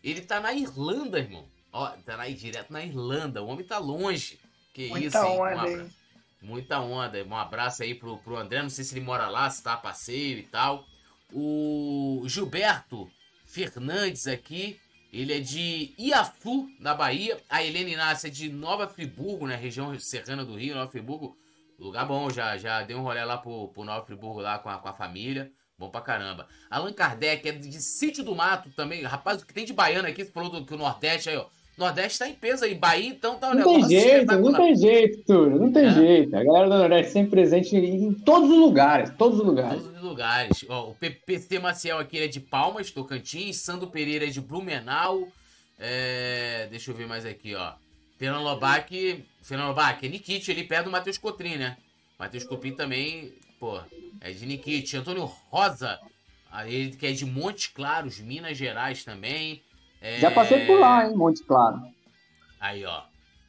ele tá na Irlanda, irmão. Ó, tá aí direto na Irlanda. O homem tá longe. Que Muita isso, hein? Onda, um hein? Muita onda. Um abraço aí pro, pro André. Não sei se ele mora lá, se tá a passeio e tal. O Gilberto Fernandes aqui. Ele é de Iaçu, na Bahia. A Helena Inácia é de Nova Friburgo, né? Região serrana do Rio, Nova Friburgo. Lugar bom, já, já dei um rolê lá pro, pro Nova Friburgo lá com a, com a família. Bom pra caramba. Allan Kardec é de Sítio do Mato também. Rapaz, o que tem de baiano aqui, você falou do, que o Nordeste aí, ó. Nordeste tá em peso aí. Bahia, então, tá um não. Tem jeito, não tem jeito, Túlio. Não tem É. jeito. A galera do Nordeste sempre presente em todos os lugares. Todos os lugares. Todos os lugares. Ó, o PPC Maciel aqui é de Palmas, Tocantins. Sandro Pereira é de Blumenau. É, deixa eu ver mais aqui, ó. Fernando Lobac. Fernando Lobac é Nikit, ali perto do Matheus Cotrim, né? Matheus Copim também, pô, é de Nikit. Antônio Rosa, ele que é de Montes Claros, Minas Gerais também. É, Já passei por lá, hein, Monte Claro. Aí, ó.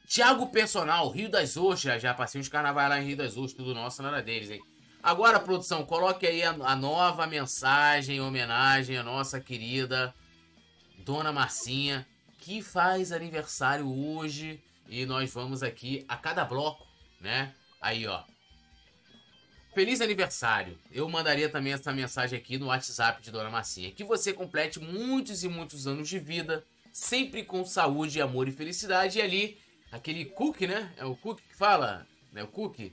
Tiago Personal, Rio das Ostras. Já passei uns carnavais lá em Rio das Ostras, tudo nosso, nada deles, hein? Agora, produção, coloque aí a, a nova mensagem em homenagem à nossa querida Dona Marcinha, que faz aniversário hoje. E nós vamos aqui a cada bloco, né? Aí, ó. Feliz aniversário. Eu mandaria também essa mensagem aqui no WhatsApp de Dona Marcinha. Que você complete muitos e muitos anos de vida, sempre com saúde, amor e felicidade. E ali, aquele cookie, né? É o cookie que fala? Não é o cookie?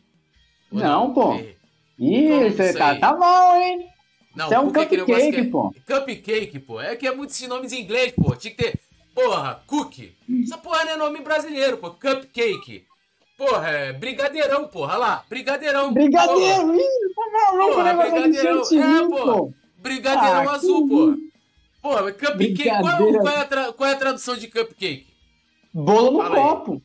Ou Não, pô. É. Ih, Não, você isso tá, aí. tá bom, hein? Não, Isso é um negócio cupcake, que é- pô. Cupcake, pô. É que é muitos nomes em inglês, pô. Tinha que ter. Porra, cookie. Essa porra não é nome brasileiro, pô. Cupcake. Porra, é brigadeirão, porra. Olha lá, brigadeirão. Porra. Brigadeiro, ih, tá maluco, Porra, de brigadeirão. É, pô. pô. Brigadeirão Ah, azul. Porra, mas cupcake. Qual, qual é a tra- qual é a tradução de cupcake? Bolo no Fala aí. copo.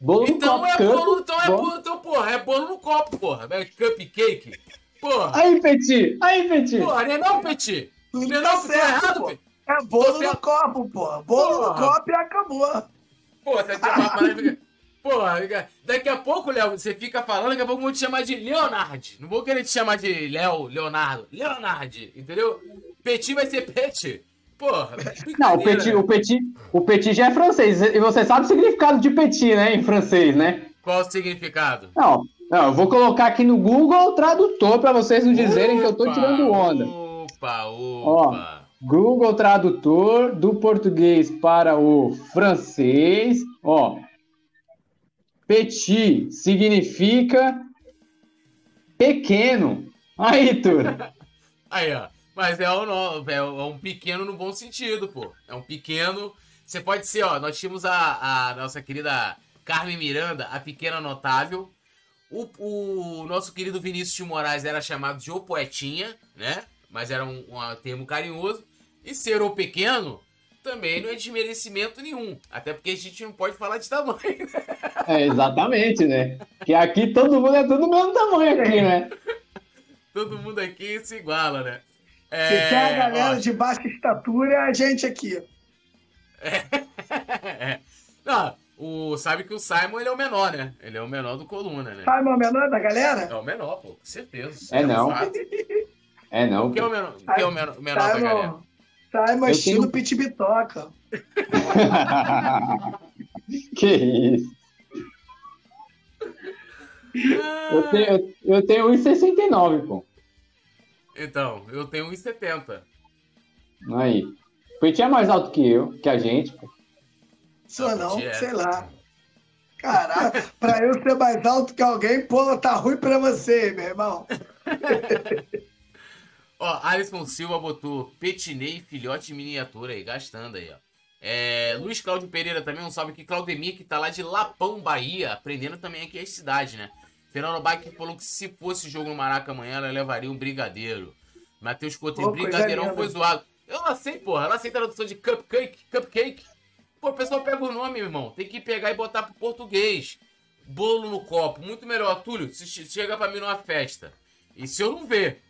Bolo no Então copo. é bolo, então é bolo. bolo, então, porra, é bolo no copo, porra. É cupcake. Porra. Aí, Petit, aí, Petit. Porra, não é não, Petit? Não é tá não, tô certo, errado, pô. É bolo no copo, pô. Bolo no Porra. copo e acabou. Pô, você vai ter uma Porra, daqui a pouco, Léo, você fica falando, daqui a pouco vão te chamar de Leonard. Não vou querer te chamar de Léo, Leonardo. Leonard, entendeu? Petit vai ser Pet. Porra, Não, o petit, né? o, petit, o petit já é francês. E você sabe o significado de petit, né? Em francês, né? Qual o significado? Não, não eu vou colocar aqui no Google Tradutor pra vocês não dizerem que eu tô Opa, tirando onda. Opa, opa. Google Tradutor do português para o francês. Ó. Petit significa pequeno. Aí, Tur. Aí, ó. Mas é, um, no- é um pequeno no bom sentido, pô. É um pequeno. Você pode ser, ó. Nós tínhamos a, a nossa querida Carmen Miranda, a pequena notável. O, o nosso querido Vinícius de Moraes era chamado de O Poetinha, né? Mas era um, um termo carinhoso. E ser o pequeno também não é desmerecimento nenhum. Até porque a gente não pode falar de tamanho, né? É, exatamente, né? Que aqui todo mundo é do mesmo tamanho aqui, né? Todo mundo aqui se iguala, né? Se É, quer a galera ó, de baixa estatura, é a gente aqui. É. Não, o, sabe que o Simon ele é o menor, né? Ele é o menor do coluna, né? Sabe o menor da galera? É o menor, pô, com certeza. É um não. É não. Quem é o menor, quem é o menor, o menor da galera? Simon Eu estilo tenho- Pit Bitoca. que isso. Eu tenho, eu tenho 1,69, pô. Então, eu tenho 1,70. Aí. O Petit é mais alto que eu, que a gente, pô. Sou Não, é. sei lá. Caraca, pra eu ser mais alto que alguém, pô, tá ruim pra você, meu irmão. Ó, Alisson Silva botou Petinei filhote miniatura aí, gastando aí, ó. É, Luiz Cláudio Pereira também, um salve aqui. Claudemir, que tá lá de Lapão, Bahia, aprendendo também aqui a cidade, né? Fernando Bach falou que se fosse jogo no Maraca amanhã, ela levaria um brigadeiro. Matheus coisa brigadeirão foi zoado. Eu não sei, porra. Eu não sei tradução de cupcake, cupcake. Pô, o pessoal pega o nome, meu irmão. Tem que pegar e botar pro português. Bolo no copo, muito melhor. Túlio, se che- chega pra mim numa festa, e se eu não ver,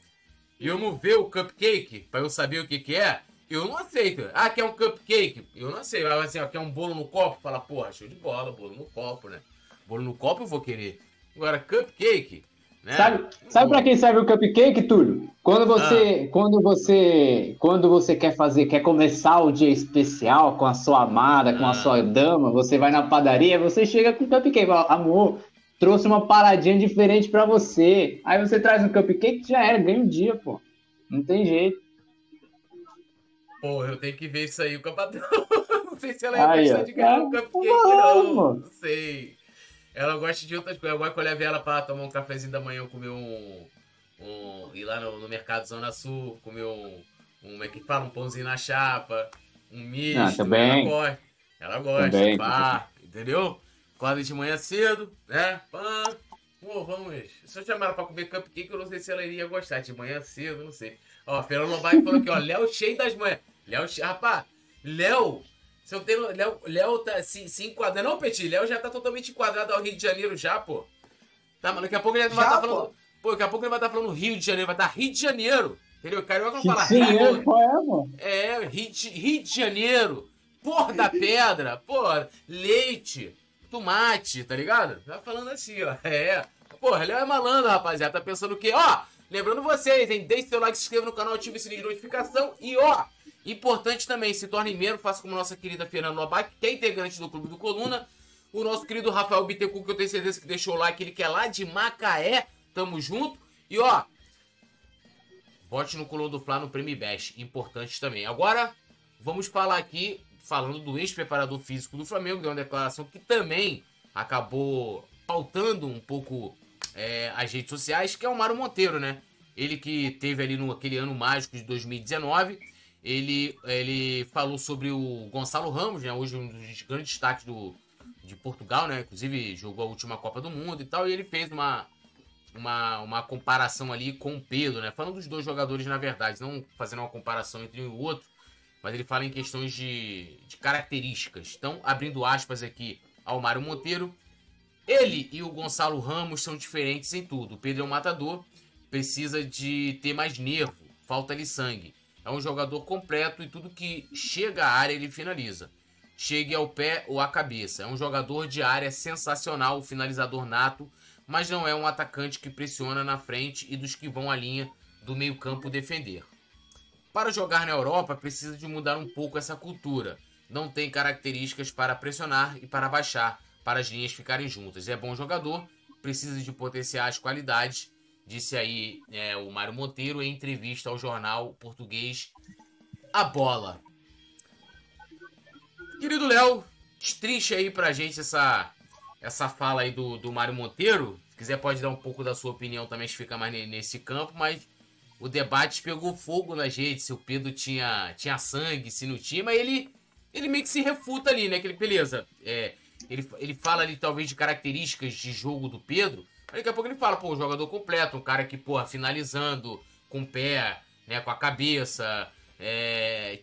e eu não ver o cupcake, pra eu saber o que que é, eu não aceito. Ah, quer um cupcake? Eu não aceito. Vai assim, ó, quer um bolo no copo? Fala, porra, show de bola, bolo no copo, né? Bolo no copo eu vou querer. Agora, cupcake, né? Sabe, sabe pra quem serve o cupcake, Túlio? Quando você, quando você, quando você quer fazer, quer começar o dia especial com a sua amada, com Ah. a sua dama, você vai na padaria, você chega com o cupcake, fala, amor, trouxe uma paradinha diferente pra você. Aí você traz um cupcake, já era, ganha um dia, pô. Não tem jeito. Pô, eu tenho que ver isso aí com a patrão. não sei se ela ia Aí, gostar de ganhar um É, cupcake, vamos, não. mano. Não sei. ela gosta de outras coisas. Gosto que eu leve ela pra tomar um cafezinho da manhã, comer um. um ir lá no, no Mercado Zona Sul, comer um. um como é que fala? Um pãozinho na chapa, um misto. Ah, também. Ela gosta. Ela gosta, Também. pá, entendeu? Acorda de manhã cedo, né? Pã. Pô, vamos. Se eu chamar ela pra comer cupcake, eu não sei se ela iria gostar. De manhã cedo, não sei. Ó, Fernando Lombardi falou aqui, ó. Léo cheio das manhãs. Léo, che- rapaz, Léo. Se eu tenho. Léo, Léo tá se, se enquadrando. Não, Petit, Léo já tá totalmente enquadrado ao Rio de Janeiro já, pô. Tá, mas daqui a pouco ele vai estar falando. Pô, daqui a pouco ele vai estar falando Rio de Janeiro, vai estar Rio de Janeiro. Entendeu? Carioca não fala Rio. é, qual é, mano? É, Rio de, Rio de Janeiro. Porra da pedra. Porra, leite, tomate, tá ligado? Tá falando assim, ó. É. Porra, Léo é malandro, rapaziada. Tá pensando o quê? Ó, lembrando vocês, hein? Deixe seu like, se inscreva no canal, ative o sininho de notificação. E, ó, importante também, se torne membro, faça como nossa querida Fernanda Lobac, que é integrante do Clube do Coluna. O nosso querido Rafael Bittencourt, que eu tenho certeza que deixou o like, ele que é lá de Macaé. Tamo junto. E, ó, Vote no Coluna do Fla no Prêmio Best. Importante também. Agora, vamos falar aqui, falando do ex-preparador físico do Flamengo, deu uma declaração que também acabou pautando um pouco é, as redes sociais, que é o Mário Monteiro, né? Ele que teve ali no aquele ano mágico de 2019, ele, ele falou sobre o Gonçalo Ramos, né? Hoje um dos grandes destaques do, de Portugal, né? Inclusive jogou a última Copa do Mundo e tal, e ele fez uma, uma, uma comparação ali com o Pedro, né? Falando dos dois jogadores, na verdade, não fazendo uma comparação entre um e o outro, mas ele fala em questões de, de características. Então, abrindo aspas aqui ao Mário Monteiro, ele e o Gonçalo Ramos são diferentes em tudo. O Pedro é um matador, precisa de ter mais nervo, falta-lhe sangue. É um jogador completo e tudo que chega à área ele finaliza. Chegue ao pé ou à cabeça. É um jogador de área sensacional, finalizador nato, mas não é um atacante que pressiona na frente e dos que vão à linha do meio-campo defender. Para jogar na Europa, precisa de mudar um pouco essa cultura. Não tem características para pressionar e para baixar, para as linhas ficarem juntas. É bom jogador, precisa de potenciar as qualidades, disse aí é, o Mário Monteiro em entrevista ao jornal português A Bola. Querido Léo, destrincha aí pra gente essa, essa fala aí do, do Mário Monteiro. Se quiser pode dar um pouco da sua opinião também, se fica mais ne- nesse campo, mas o debate pegou fogo nas redes, se o Pedro tinha, tinha sangue, se não tinha, mas ele, ele meio que se refuta ali, né? Que ele, beleza, é, ele, ele fala ali talvez de características de jogo do Pedro, mas daqui a pouco ele fala, pô, um jogador completo, um cara que, porra, finalizando com o pé, né, com a cabeça, é...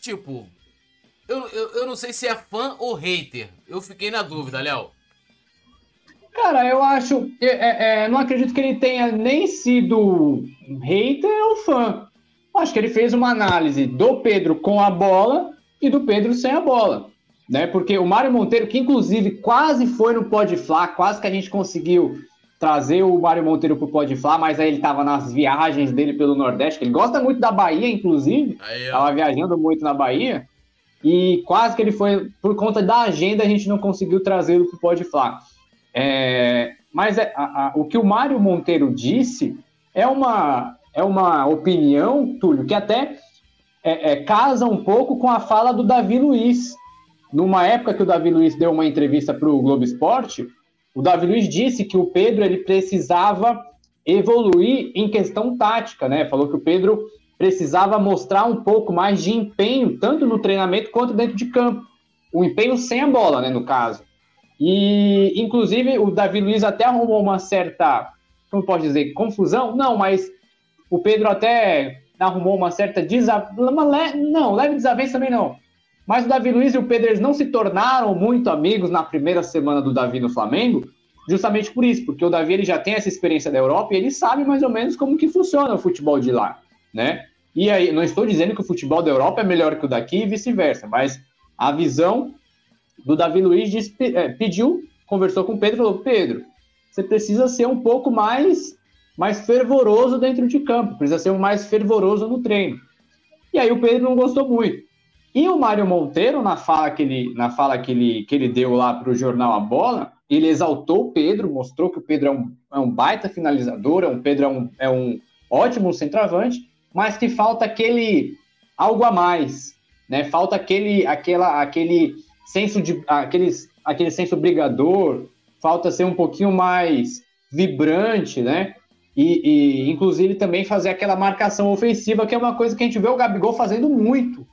Tipo, eu, eu, eu não sei se é fã ou hater, eu fiquei na dúvida, Léo. Cara, eu acho. É, é, é, não acredito que ele tenha nem sido um hater ou fã. Acho que ele fez uma análise do Pedro com a bola e do Pedro sem a bola. Né? Porque o Mário Monteiro, que inclusive quase foi no Pode Flá, quase que a gente conseguiu trazer o Mário Monteiro pro Pode Flá, mas aí ele tava nas viagens dele pelo Nordeste, que ele gosta muito da Bahia, inclusive. Aí, ó. Tava viajando muito na Bahia. E quase que ele foi, por conta da agenda, a gente não conseguiu trazê-lo pro Pode Flá. É, mas é, a- a- o que o Mário Monteiro disse é uma, é uma opinião, Túlio, que até é, é, casa um pouco com a fala do Davi Luiz. Numa época que o Davi Luiz deu uma entrevista para o Globo Esporte, o Davi Luiz disse que o Pedro ele precisava evoluir em questão tática, né? Falou que o Pedro precisava mostrar um pouco mais de empenho, tanto no treinamento quanto dentro de campo. O empenho sem a bola, né, no caso. E, inclusive, o Davi Luiz até arrumou uma certa, como pode dizer, confusão? Não, mas o Pedro até arrumou uma certa desavença. Não, leve desavença também não. Mas o Davi Luiz e o Pedro eles não se tornaram muito amigos na primeira semana do Davi no Flamengo, justamente por isso, porque o Davi ele já tem essa experiência da Europa e ele sabe mais ou menos como que funciona o futebol de lá, né? E aí, não estou dizendo que o futebol da Europa é melhor que o daqui e vice-versa, mas a visão do Davi Luiz disse- eh, pediu, conversou com o Pedro e falou: Pedro, você precisa ser um pouco mais, mais fervoroso dentro de campo, precisa ser um mais fervoroso no treino. E aí o Pedro não gostou muito. E o Mário Monteiro, na fala que ele, na fala que ele, que ele deu lá para o jornal A Bola, ele exaltou o Pedro, mostrou que o Pedro é um, é um baita finalizador, é um Pedro é um, é um ótimo centroavante, mas que falta aquele algo a mais, né? Falta aquele, aquela, aquele senso de, aquele, aquele senso brigador, falta ser um pouquinho mais vibrante, né? E, e, inclusive também fazer aquela marcação ofensiva, que é uma coisa que a gente vê o Gabigol fazendo muito,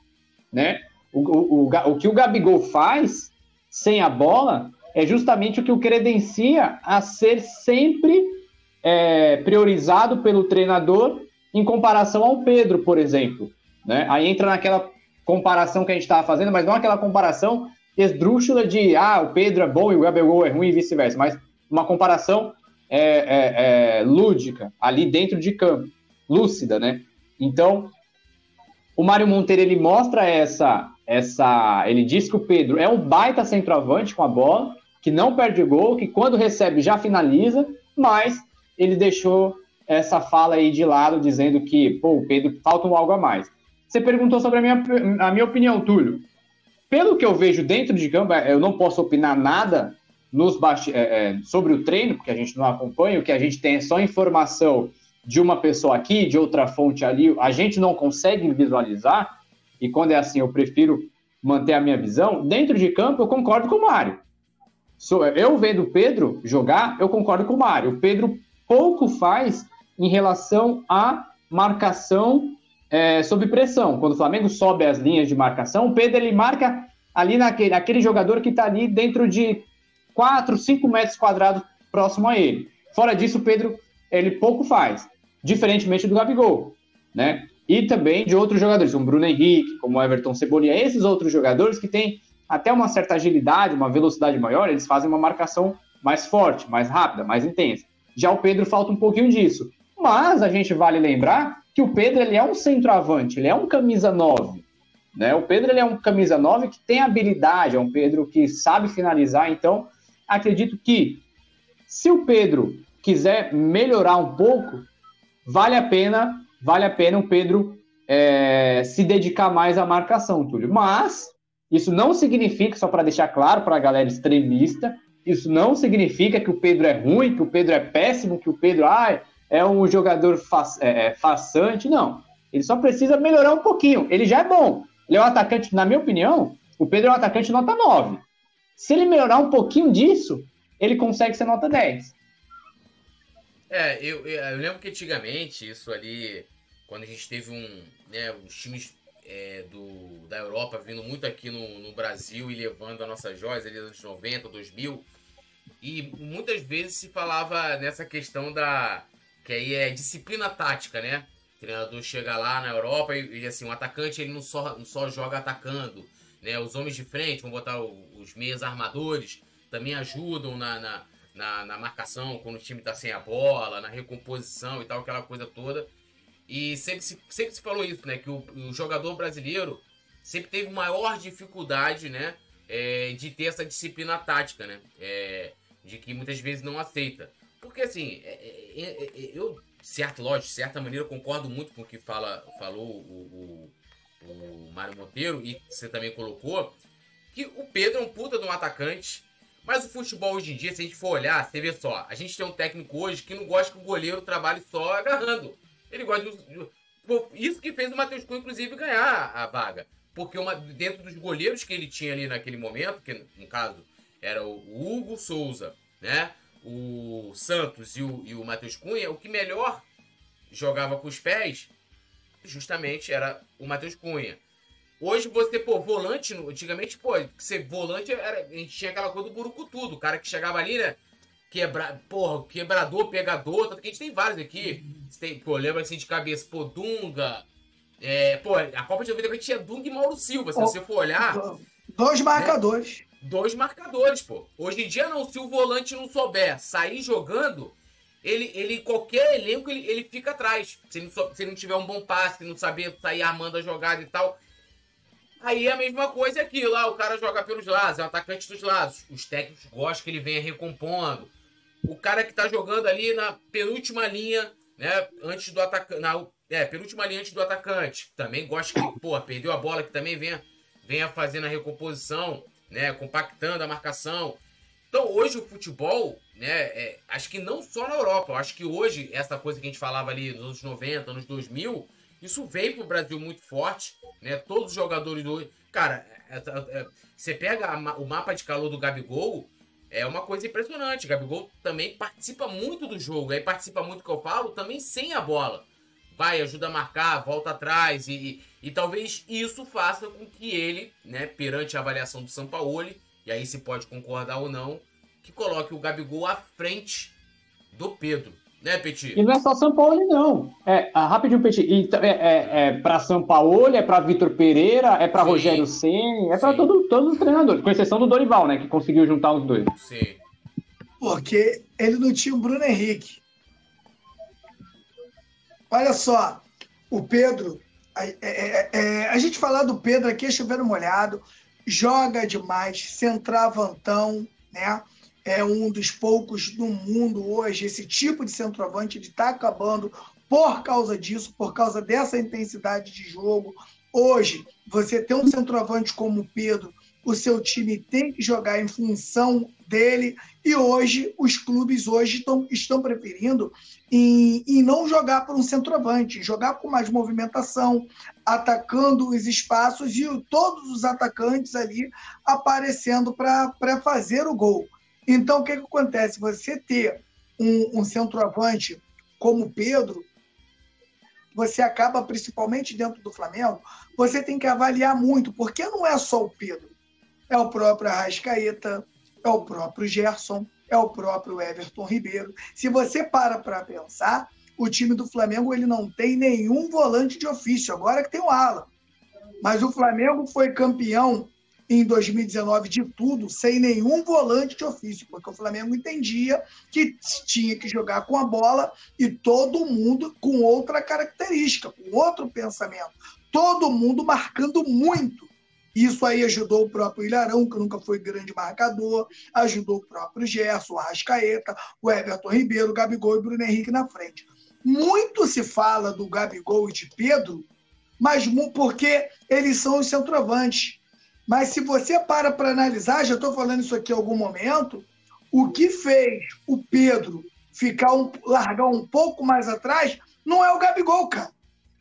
né? O, o, o, o que o Gabigol faz sem a bola é justamente o que o credencia a ser sempre é, priorizado pelo treinador em comparação ao Pedro, por exemplo. Né? Aí entra naquela comparação que a gente estava fazendo, mas não aquela comparação esdrúxula de ah, o Pedro é bom e o Gabigol é ruim e vice-versa, mas uma comparação é, é, é, lúdica, ali dentro de campo, lúcida, né? Então, o Mário Monteiro ele mostra essa, essa, ele diz que o Pedro é um baita centroavante com a bola, que não perde gol, que quando recebe já finaliza, mas ele deixou essa fala aí de lado, dizendo que, pô, o Pedro falta um algo a mais. Você perguntou sobre a minha, a minha opinião, Túlio. Pelo que eu vejo dentro de campo, é, eu não posso opinar nada nos é, é, sobre o treino, porque a gente não acompanha, o que a gente tem é só informação de uma pessoa aqui, de outra fonte ali, a gente não consegue visualizar, e quando é assim, eu prefiro manter a minha visão. Dentro de campo, eu concordo com o Mário. Eu vendo o Pedro jogar, eu concordo com o Mário. O Pedro pouco faz em relação à marcação é, sob pressão. Quando o Flamengo sobe as linhas de marcação, o Pedro ele marca ali naquele aquele jogador que está ali dentro de 4, 5 metros quadrados próximo a ele. Fora disso, o Pedro ele pouco faz, diferentemente do Gabigol, né? E também de outros jogadores, como Bruno Henrique, como Everton Cebolinha, esses outros jogadores que têm até uma certa agilidade, uma velocidade maior, eles fazem uma marcação mais forte, mais rápida, mais intensa. Já o Pedro falta um pouquinho disso. Mas a gente vale lembrar que o Pedro ele é um centroavante, ele é um camisa 9. Né? O Pedro ele é um camisa 9 que tem habilidade, é um Pedro que sabe finalizar. Então, acredito que se o Pedro quiser melhorar um pouco, vale a pena, vale a pena o Pedro é, se dedicar mais à marcação, Túlio. Mas isso não significa, só para deixar claro para a galera extremista, isso não significa que o Pedro é ruim, que o Pedro é péssimo, que o Pedro ah, é um jogador fa é, é, façante, não. Ele só precisa melhorar um pouquinho. Ele já é bom. Ele é um atacante, na minha opinião, o Pedro é um atacante nota 9. Se ele melhorar um pouquinho disso, ele consegue ser nota 10. É, eu, eu, lembro que antigamente, isso ali, quando a gente teve um. Né, os times é, do, da Europa vindo muito aqui no, no Brasil e levando a nossa joias ali nos anos 90, 2000. E muitas vezes se falava nessa questão da, que aí é disciplina tática, né? O treinador chega lá na Europa e, e assim, o atacante ele não só, não só joga atacando, né? Os homens de frente, vamos botar os meias armadores, também ajudam na, na, na, na marcação quando o time tá sem a bola, na recomposição e tal, aquela coisa toda. E sempre se, sempre se falou isso, né? Que o, o jogador brasileiro sempre teve maior dificuldade, né? É, de ter essa disciplina tática, né? É, de que muitas vezes não aceita. Porque assim, é, é, é, eu, certo, lógico, de certa maneira, concordo muito com o que fala, falou o, o, o Mário Monteiro e você também colocou, que o Pedro é um puta de um atacante. Mas o futebol hoje em dia, se a gente for olhar, você vê só, a gente tem um técnico hoje que não gosta que o goleiro trabalhe só agarrando. Ele gosta de. Isso que fez o Matheus Cunha, inclusive, ganhar a vaga. Porque uma, dentro dos goleiros que ele tinha ali naquele momento, que no caso era o Hugo Souza, né? O Santos e o, e o Matheus Cunha, o que melhor jogava com os pés, justamente era o Matheus Cunha. Hoje você, pô, volante, antigamente, pô, ser volante era. A gente tinha aquela coisa do burucutu, do cara que chegava ali, né? Quebra, porra, quebrador, pegador, tanto que a gente tem vários aqui. Você tem, pô, lembra assim de cabeça, pô, Dunga. É, pô, a Copa de 90 tinha Dunga e Mauro Silva. Se oh, você for olhar. Dois marcadores. Né? Dois marcadores, pô. Hoje em dia não, se o volante não souber sair jogando, ele, ele qualquer elenco ele, ele fica atrás. Se ele, se ele não tiver um bom passe, não saber sair armando a jogada e tal. Aí é a mesma coisa aqui, lá o cara joga pelos lados, é o atacante dos lados. Os técnicos gostam que ele venha recompondo. O cara que tá jogando ali na penúltima linha, né, antes do atacante, na é, penúltima linha antes do atacante. Também gosta que, pô, perdeu a bola que também venha venha fazendo a recomposição né, compactando a marcação. Então hoje o futebol, né, é, acho que não só na Europa, acho que hoje essa coisa que a gente falava ali nos anos 90, anos 2000, isso veio pro Brasil muito forte, né? Todos os jogadores hoje, cara, é, é, é, você pega a, o mapa de calor do Gabigol, é uma coisa impressionante. O Gabigol também participa muito do jogo. Aí participa muito que eu falo, também sem a bola. Vai, ajuda a marcar, volta atrás. E, e, e talvez isso faça com que ele, né, perante a avaliação do Sampaoli, e aí se pode concordar ou não, que coloque o Gabigol à frente do Pedro. Né, Petit? E não é só São Paulo, não. É, ah, rapidinho, Petit. É, é, é para São Paulo, é para Vitor Pereira, é para Rogério Senna, é para todo, todos os treinadores, com exceção do Dorival, né? Que conseguiu juntar os dois. Sim. Porque ele não tinha o Bruno Henrique. Olha só, o Pedro. É, é, é, a gente falar do Pedro aqui é chovendo molhado, joga demais, centravantão, né? é um dos poucos no mundo hoje. Esse tipo de centroavante está acabando por causa disso, por causa dessa intensidade de jogo. Hoje, você tem um centroavante como o Pedro, o seu time tem que jogar em função dele. E hoje, os clubes hoje estão, estão preferindo em, em não jogar por um centroavante, jogar com mais movimentação, atacando os espaços e todos os atacantes ali aparecendo para fazer o gol. Então, o que, que acontece? Você ter um, um centroavante como Pedro, você acaba, principalmente dentro do Flamengo, você tem que avaliar muito, porque não é só o Pedro. É o próprio Arrascaeta, é o próprio Gerson, é o próprio Everton Ribeiro. Se você para para pensar, o time do Flamengo ele não tem nenhum volante de ofício, agora que tem o Alan. Mas o Flamengo foi campeão em 2019 de tudo, sem nenhum volante de ofício, porque o Flamengo entendia que tinha que jogar com a bola e todo mundo com outra característica, com outro pensamento. Todo mundo marcando muito. Isso aí ajudou o próprio Ilharão, que nunca foi grande marcador, ajudou o próprio Gerson, o Arrascaeta, o Everton Ribeiro, o Gabigol e o Bruno Henrique na frente. Muito se fala do Gabigol e de Pedro, mas porque eles são os centroavantes mas se você para para analisar, já estou falando isso aqui em algum momento, o que fez o Pedro ficar um, largar um pouco mais atrás não é o Gabigol, cara.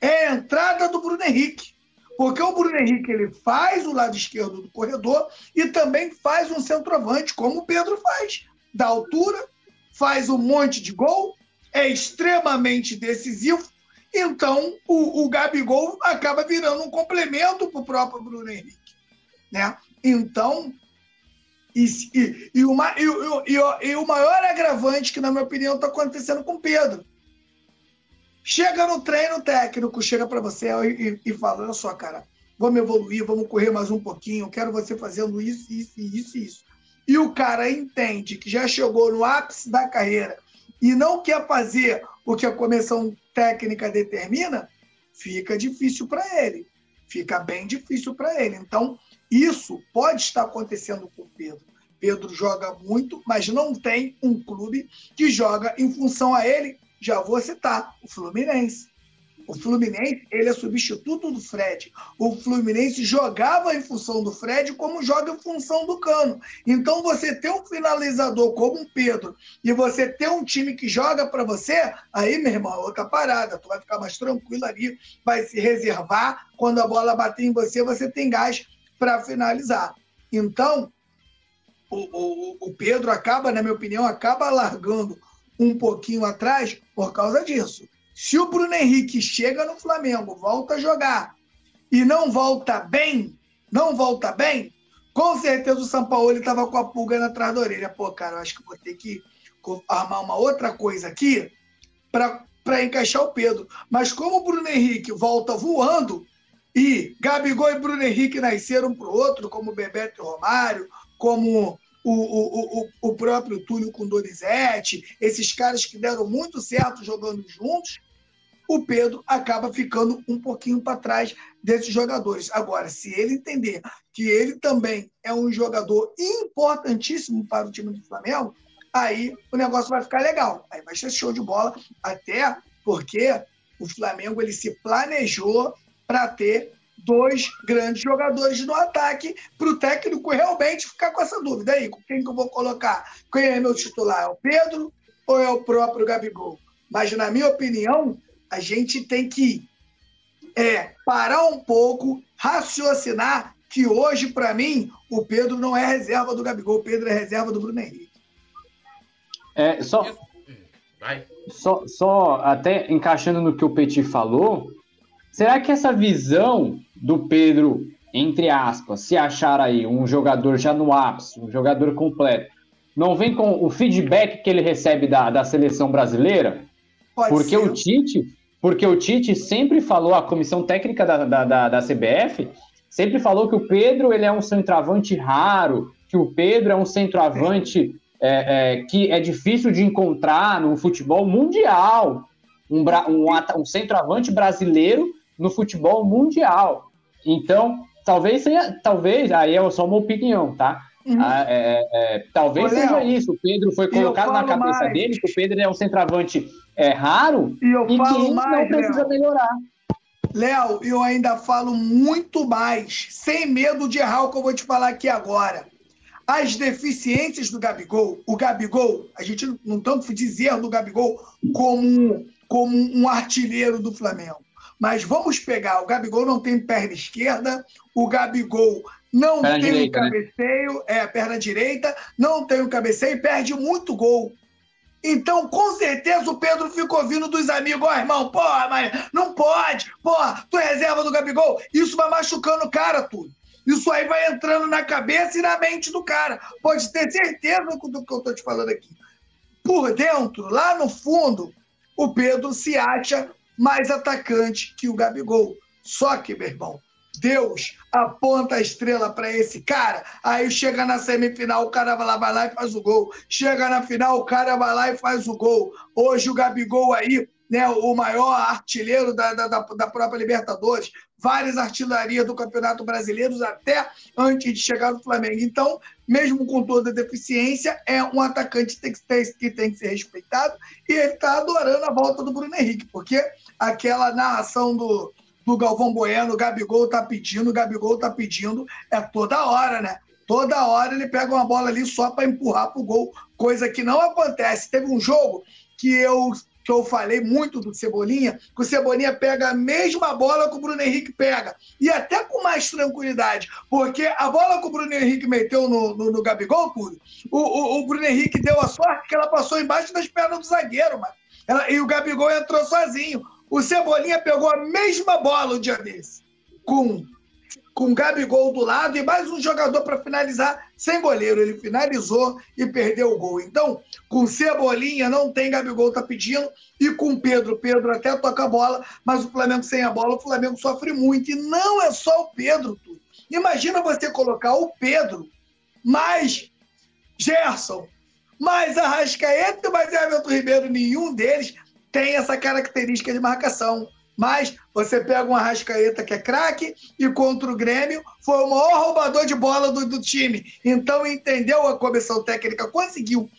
É a entrada do Bruno Henrique. Porque o Bruno Henrique ele faz o lado esquerdo do corredor e também faz um centroavante, como o Pedro faz. Da altura, faz um monte de gol, é extremamente decisivo. Então, o, o Gabigol acaba virando um complemento para o próprio Bruno Henrique. Né? Então, e, e, e, uma, e, e, e, o maior agravante que, na minha opinião, está acontecendo com o Pedro. Chega no treino técnico, chega para você e, e, fala: Olha só, cara, vamos evoluir, vamos correr mais um pouquinho, quero você fazendo isso, isso, isso, isso. E o cara entende que já chegou no ápice da carreira e não quer fazer o que a comissão técnica determina, fica difícil para ele. Fica bem difícil para ele. Então, isso pode estar acontecendo com o Pedro. Pedro joga muito, mas não tem um clube que joga em função a ele. Já vou citar o Fluminense. O Fluminense ele é substituto do Fred. O Fluminense jogava em função do Fred como joga em função do Cano. Então você ter um finalizador como um Pedro e você ter um time que joga para você, aí, meu irmão, é outra parada. Tu vai ficar mais tranquilo ali, vai se reservar. Quando a bola bater em você, você tem gás para finalizar. Então, o, o, o Pedro acaba, na minha opinião, acaba largando um pouquinho atrás por causa disso. Se o Bruno Henrique chega no Flamengo, volta a jogar e não volta bem, não volta bem, com certeza o São Paulo estava com a pulga atrás da orelha. Pô, cara, eu acho que vou ter que armar uma outra coisa aqui para encaixar o Pedro. Mas como o Bruno Henrique volta voando, e Gabigol e Bruno Henrique nasceram para o outro, como Bebeto e Romário, como o, o, o, próprio Túlio com Donizete, esses caras que deram muito certo jogando juntos, o Pedro acaba ficando um pouquinho para trás desses jogadores. Agora, se ele entender que ele também é um jogador importantíssimo para o time do Flamengo, aí o negócio vai ficar legal. Aí vai ser show de bola, até porque o Flamengo ele se planejou para ter dois grandes jogadores no ataque, para o técnico realmente ficar com essa dúvida. Aí, com quem que eu vou colocar? Quem é meu titular? É o Pedro ou é o próprio Gabigol? Mas, na minha opinião, a gente tem que é, parar um pouco, raciocinar que hoje, para mim, o Pedro não é reserva do Gabigol, o Pedro é reserva do Bruno Henrique. É, só, Vai. só, só até encaixando no que o Petit falou, será que essa visão do Pedro, entre aspas, se achar aí um jogador já no ápice, um jogador completo, não vem com o feedback que ele recebe da, da seleção brasileira? Pode Porque ser. o Tite, porque o Tite sempre falou, a comissão técnica da, da, da, da CBF sempre falou que o Pedro ele é um centroavante raro, que o Pedro é um centroavante é, é, que é difícil de encontrar no futebol mundial. Um, um, um centroavante brasileiro no futebol mundial. Então, talvez seja, talvez, aí é só uma opinião, tá? Uhum. Ah, é, é, talvez Ô, Léo, seja isso. O Pedro foi colocado na cabeça mais. dele que o Pedro é um centroavante é, raro E eu e que falo isso não mais, precisa Léo. melhorar. Léo, eu ainda falo muito mais, sem medo de errar o que eu vou te falar aqui agora. As deficiências do Gabigol, o Gabigol, a gente não- não tanto dizer do Gabigol como, como um artilheiro do Flamengo. Mas vamos pegar, o Gabigol não tem perna esquerda, o Gabigol não Perna tem direita, o né? cabeceio, é a perna direita, não tem o cabeceio e perde muito gol. Então, com certeza, o Pedro ficou vindo dos amigos, ó, irmão, porra, mas não pode, porra, tu é reserva do Gabigol, isso vai machucando o cara tudo. Isso aí vai entrando na cabeça e na mente do cara. Pode ter certeza do que eu tô te falando aqui. Por dentro, lá no fundo, o Pedro se acha mais atacante que o Gabigol. Só que, meu irmão, Deus aponta a estrela para esse cara, aí chega na semifinal, o cara vai lá, vai lá e faz o gol. Chega na final, o cara vai lá e faz o gol. Hoje o Gabigol aí, né, o maior artilheiro da, da, da- própria Libertadores, várias artilharias do Campeonato Brasileiro até antes de chegar no Flamengo. Então, mesmo com toda deficiência, é um atacante que tem que ser respeitado e ele está adorando a volta do Bruno Henrique, porque aquela narração do, do Galvão Bueno, Gabigol tá pedindo, Gabigol tá pedindo, é toda hora, né? Toda hora ele pega uma bola ali só para empurrar pro gol, coisa que não acontece. Teve um jogo que eu que eu falei muito do Cebolinha, que o Cebolinha pega a mesma bola que o Bruno Henrique pega, e até com mais tranquilidade, porque a bola que o Bruno Henrique meteu no, no, no Gabigol, Túlio, o, o, o Bruno Henrique deu a sorte que ela passou embaixo das pernas do zagueiro, mano. Ela- e o Gabigol entrou sozinho. O Cebolinha pegou a mesma bola o dia desse, com com o Gabigol do lado e mais um jogador para finalizar sem goleiro. Ele finalizou e perdeu o gol. Então, com Cebolinha não tem Gabigol tá pedindo e com Pedro, Pedro até toca a bola, mas o Flamengo sem a bola, o Flamengo sofre muito e não é só o Pedro, tudo. Imagina você colocar o Pedro mais Gerson, mais Arrascaeta mais Everton Ribeiro, nenhum deles tem essa característica de marcação. Mas você pega um Arrascaeta que é craque e contra o Grêmio foi o maior roubador de bola do, do time. Então entendeu a comissão técnica, conseguiu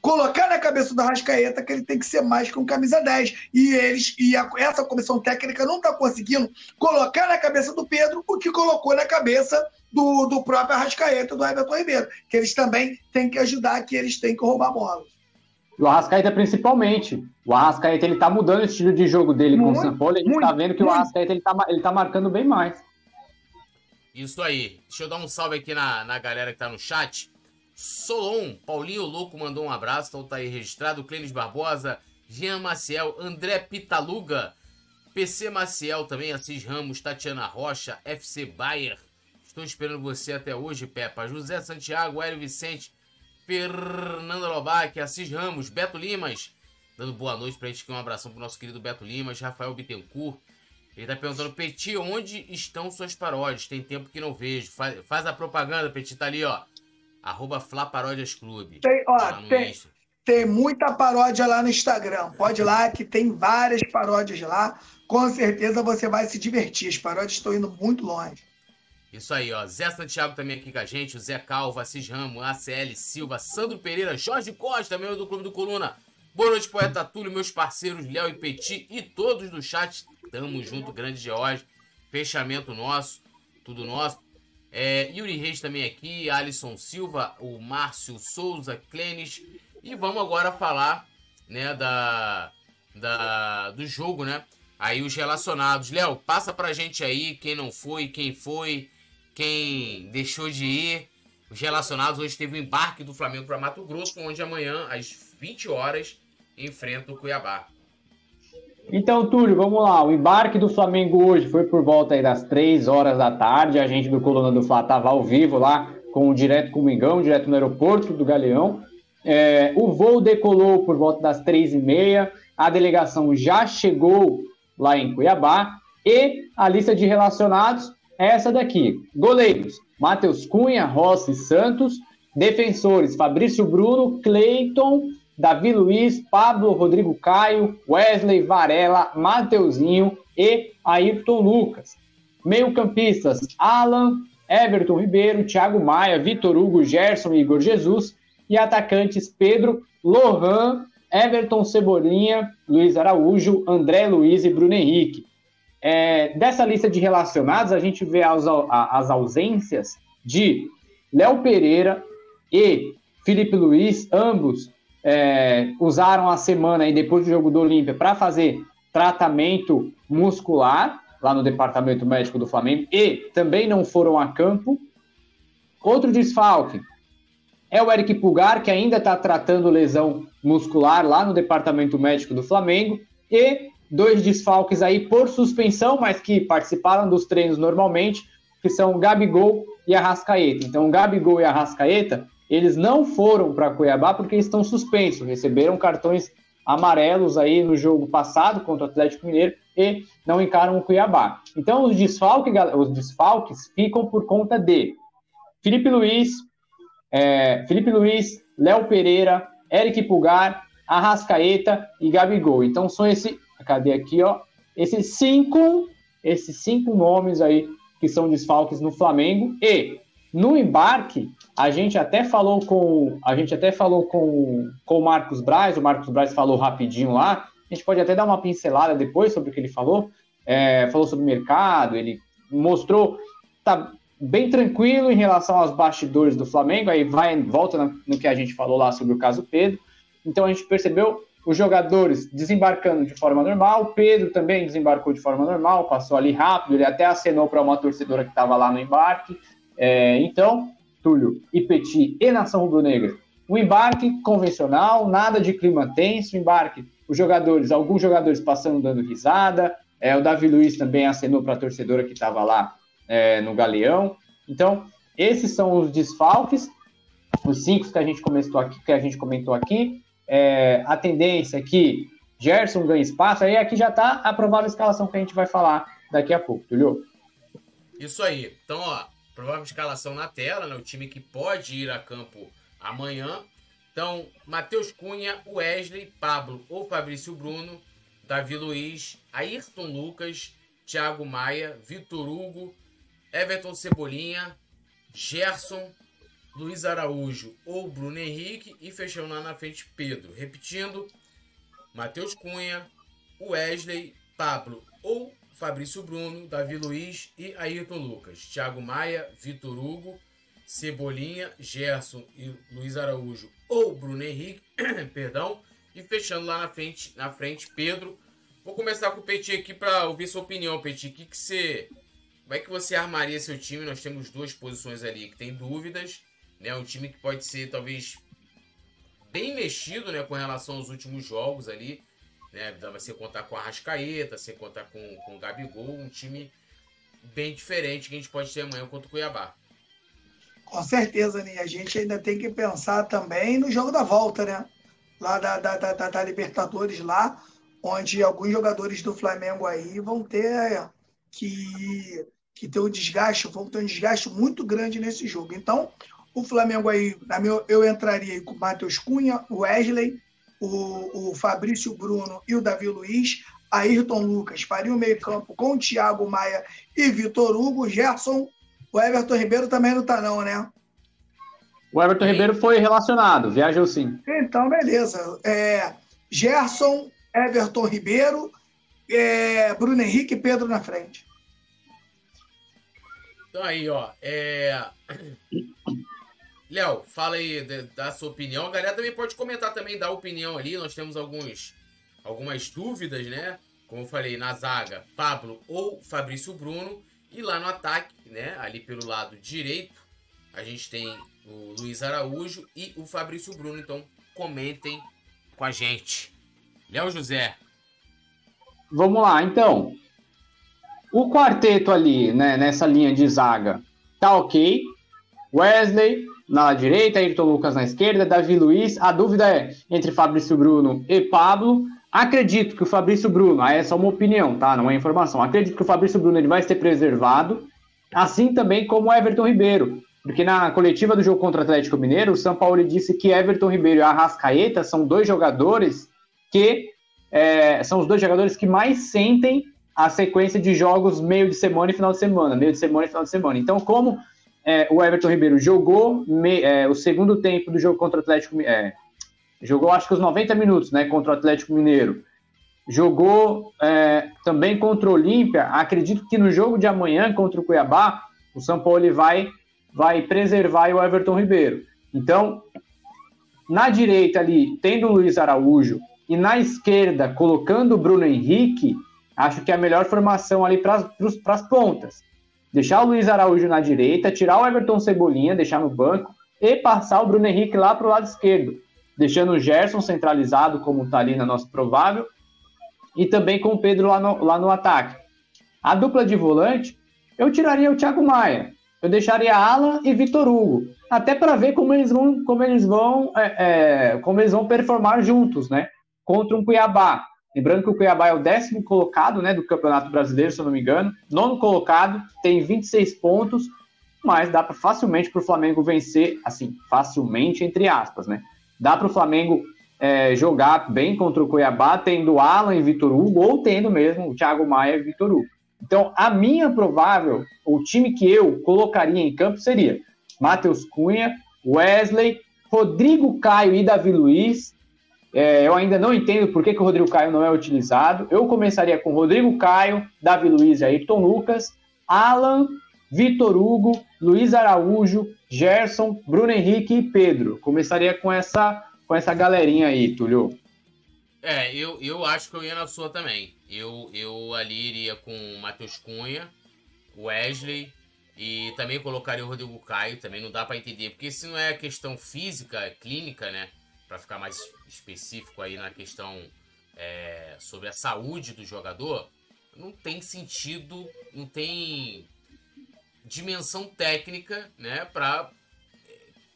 colocar na cabeça do Arrascaeta que ele tem que ser mais que um camisa 10. E eles e a- essa comissão técnica não está conseguindo colocar na cabeça do Pedro o que colocou na cabeça do, do próprio Arrascaeta, do Everton Ribeiro. Que eles também têm que ajudar, que eles têm que roubar bola. E o Arrascaeta principalmente. O Arrascaeta ele tá mudando o estilo de jogo dele com o Muito, São Paulo. A gente muito, tá vendo que o muito. Arrascaeta ele tá, ele tá marcando bem mais. Isso aí. Deixa eu dar um salve aqui na, na galera que tá no chat. Solon, Paulinho Louco mandou um abraço, então tá aí registrado. Clênis Barbosa, Jean Maciel, André Pitaluga, PC Maciel também, Assis Ramos, Tatiana Rocha, FC Bayer. Estou esperando você até hoje, Peppa. José Santiago, Hélio Vicente, Fernanda Lobac, Assis Ramos, Beto Limas. Dando boa noite pra gente aqui, um abração pro nosso querido Beto Limas, Rafael Bittencourt. Ele tá perguntando, Petit, onde estão suas paródias? Tem tempo que não vejo. Faz, faz a propaganda, Petit, tá ali, ó. Arroba Fla Paródias Clube. Tem, ó, tem, Insta. tem muita paródia lá no Instagram. Pode ir lá, que tem várias paródias lá. Com certeza você vai se divertir. As paródias estão indo muito longe. Isso aí, ó. Zé Santiago também aqui com a gente, o Zé Calvo, Assis Ramos, ACL Silva, Sandro Pereira, Jorge Costa, membro do Clube do Coluna. Boa noite, poeta Túlio, meus parceiros Léo e Petit e todos do chat. Tamo junto, grande George. Fechamento nosso, tudo nosso. É, Yuri Reis também aqui, Alisson Silva, o Márcio Souza, Clênis. E vamos agora falar, né, da, da, do jogo, né? Aí os relacionados. Léo, passa pra gente aí quem não foi, quem foi, quem deixou de ir, os relacionados, hoje teve o embarque do Flamengo para Mato Grosso, onde amanhã, às 20 horas, enfrenta o Cuiabá. Então, Túlio, vamos lá. O embarque do Flamengo hoje foi por volta das 3 horas da tarde. A gente do Coluna do Fla estava ao vivo lá, com direto com o Mingão, direto no aeroporto do Galeão. É, o voo decolou por volta das 3 e meia. A delegação já chegou lá em Cuiabá. E a lista de relacionados essa daqui: goleiros, Matheus Cunha, Rossi Santos. Defensores, Fabrício Bruno, Cleiton, Davi Luiz, Pablo Rodrigo Caio, Wesley Varela, Mateuzinho e Ayrton Lucas. Meio-campistas: Alan, Everton Ribeiro, Thiago Maia, Vitor Hugo, Gerson e Igor Jesus. E atacantes: Pedro, Lohan, Everton Cebolinha, Luiz Araújo, André Luiz e Bruno Henrique. É, dessa lista de relacionados, a gente vê as, as ausências de Léo Pereira e Felipe Luiz, ambos é, usaram a semana aí depois do jogo do Olímpia para fazer tratamento muscular lá no departamento médico do Flamengo e também não foram a campo. Outro desfalque é o Eric Pulgar, que ainda está tratando lesão muscular lá no departamento médico do Flamengo. E dois desfalques aí por suspensão, mas que participaram dos treinos normalmente, que são Gabigol e a Rascaeta. Então, Gabigol e a Rascaeta eles não foram para Cuiabá porque estão suspensos, receberam cartões amarelos aí no jogo passado contra o Atlético Mineiro e não encaram o Cuiabá. Então os desfalques, os desfalques ficam por conta de Felipe Luiz, é, Felipe Luiz, Léo Pereira, Eric Pulgar, Arrascaeta e Gabigol. Então são esse, cadê aqui, ó? Esses cinco, esses cinco nomes aí que são desfalques no Flamengo e no embarque, a gente até falou com a gente até falou com, com o Marcos Braz, o Marcos Braz falou rapidinho lá. A gente pode até dar uma pincelada depois sobre o que ele falou. É, falou sobre o mercado, ele mostrou tá bem tranquilo em relação aos bastidores do Flamengo. Aí vai volta no que a gente falou lá sobre o caso Pedro. Então a gente percebeu os jogadores desembarcando de forma normal. Pedro também desembarcou de forma normal, passou ali rápido. Ele até acenou para uma torcedora que estava lá no embarque. É, então, Túlio e Petit e Nação Rubro-Negra, um embarque convencional, nada de clima tenso, embarque, os jogadores, alguns jogadores passando dando risada, é, o Davi Luiz também acenou para a torcedora que estava lá é, no Galeão. Então, esses são os desfalques, os cinco que a gente comentou aqui, que a gente comentou aqui. É, a tendência é que Gerson ganhe espaço, aí aqui já está a provável escalação que a gente vai falar daqui a pouco, Túlio. Isso aí. Então, ó, provável escalação na tela, né? O time que pode ir a campo amanhã. Então, Matheus Cunha, Wesley, Pablo ou Fabrício Bruno, Davi Luiz, Ayrton Lucas, Thiago Maia, Vitor Hugo, Everton Cebolinha, Gerson, Luiz Araújo ou Bruno Henrique e fechando lá na frente Pedro. Repetindo, Matheus Cunha, Wesley, Pablo ou Fabrício Bruno, Davi Luiz e Ayrton Lucas. Thiago Maia, Vitor Hugo, Cebolinha, Gerson e Luiz Araújo ou Bruno Henrique, perdão. E fechando lá na frente, na frente Pedro. Vou começar com o Petit aqui para ouvir sua opinião, Petit. Que que você, como é que você armaria seu time? Nós temos duas posições ali que tem dúvidas, né? Um time que pode ser talvez bem mexido, né, com relação aos últimos jogos ali né? Você contar com a Rascaeta, você contar com, com o Gabigol, um time bem diferente que a gente pode ter amanhã contra o Cuiabá. Com certeza, né? A gente ainda tem que pensar também no jogo da volta, né? Lá da, da, da, da Libertadores, lá, onde alguns jogadores do Flamengo aí vão ter que, que ter um desgaste, vão ter um desgaste muito grande nesse jogo. Então, o Flamengo aí, na meu, eu entraria aí com o Matheus Cunha, o Wesley, o, o Fabrício Bruno e o Davi Luiz, Ayrton Lucas faria o meio-campo com o Thiago Maia e Vitor Hugo, Gerson. O Everton Ribeiro também não tá, não, né? O Everton Ribeiro foi relacionado, viajou sim. Então, beleza. É, Gerson, Everton Ribeiro, é, Bruno Henrique e Pedro na frente. Então aí, ó. É... Léo, fala aí da sua opinião. A galera também pode comentar também, dar opinião ali. Nós temos alguns, algumas dúvidas, né? Como eu falei, na zaga, Pablo ou Fabrício Bruno. E lá no ataque, né, ali pelo lado direito, a gente tem o Luiz Araújo e o Fabrício Bruno. Então, comentem com a gente. Léo José. Vamos lá, então. O quarteto ali, né, nessa linha de zaga, tá ok. Wesley na direita, Ayrton Lucas na esquerda, Davi Luiz. A dúvida é entre Fabrício Bruno e Pablo. Acredito que o Fabrício Bruno, ah, essa é uma opinião, tá? Não é informação. Acredito que o Fabrício Bruno ele vai ser preservado, assim também como o Everton Ribeiro. Porque na coletiva do jogo contra o Atlético Mineiro, o São Paulo disse que Everton Ribeiro e Arrascaeta são dois jogadores que é, são os dois jogadores que mais sentem a sequência de jogos meio de semana e final de semana, meio de semana e final de semana. Então, como é, o Everton Ribeiro jogou me, é, o segundo tempo do jogo contra o Atlético é, jogou acho que os 90 minutos né, contra o Atlético Mineiro. Jogou é, também contra o Olímpia. Acredito que no jogo de amanhã contra o Cuiabá, o São Paulo vai, vai preservar o Everton Ribeiro. Então, na direita ali, tendo o Luiz Araújo, e na esquerda, colocando o Bruno Henrique, acho que é a melhor formação ali para as pontas deixar o Luiz Araújo na direita, tirar o Everton Cebolinha, deixar no banco e passar o Bruno Henrique lá para o lado esquerdo, deixando o Gerson centralizado, como está ali na nossa provável, e também com o Pedro lá no, lá no ataque. A dupla de volante, eu tiraria o Thiago Maia, eu deixaria Alan e Vitor Hugo, até para ver como eles vão, como eles vão, é, é, como eles vão performar juntos, né? Contra um Cuiabá. Lembrando que o Cuiabá é o décimo colocado né, do Campeonato Brasileiro, se eu não me engano. Nono colocado, tem 26 pontos, mas dá para facilmente para o Flamengo vencer, assim, facilmente, entre aspas, né? Dá para o Flamengo é, jogar bem contra o Cuiabá, tendo Alan e Vitor Hugo, ou tendo mesmo o Thiago Maia e Vitor Hugo. Então, a minha provável, o time que eu colocaria em campo seria Matheus Cunha, Wesley, Rodrigo Caio e Davi Luiz, é, eu ainda não entendo por que, que o Rodrigo Caio não é utilizado. Eu começaria com Rodrigo Caio, Davi Luiz e Ayrton Lucas, Alan, Vitor Hugo, Luiz Araújo, Gerson, Bruno Henrique e Pedro. Começaria com essa, com essa galerinha aí, Túlio. É, eu, eu acho que eu ia na sua também. Eu, eu ali iria com Matheus Cunha, Wesley e também colocaria o Rodrigo Caio. Também não dá para entender, porque se não é questão física, é clínica, né? Para ficar mais específico aí na questão é, sobre a saúde do jogador, não tem sentido, não tem dimensão técnica, né, para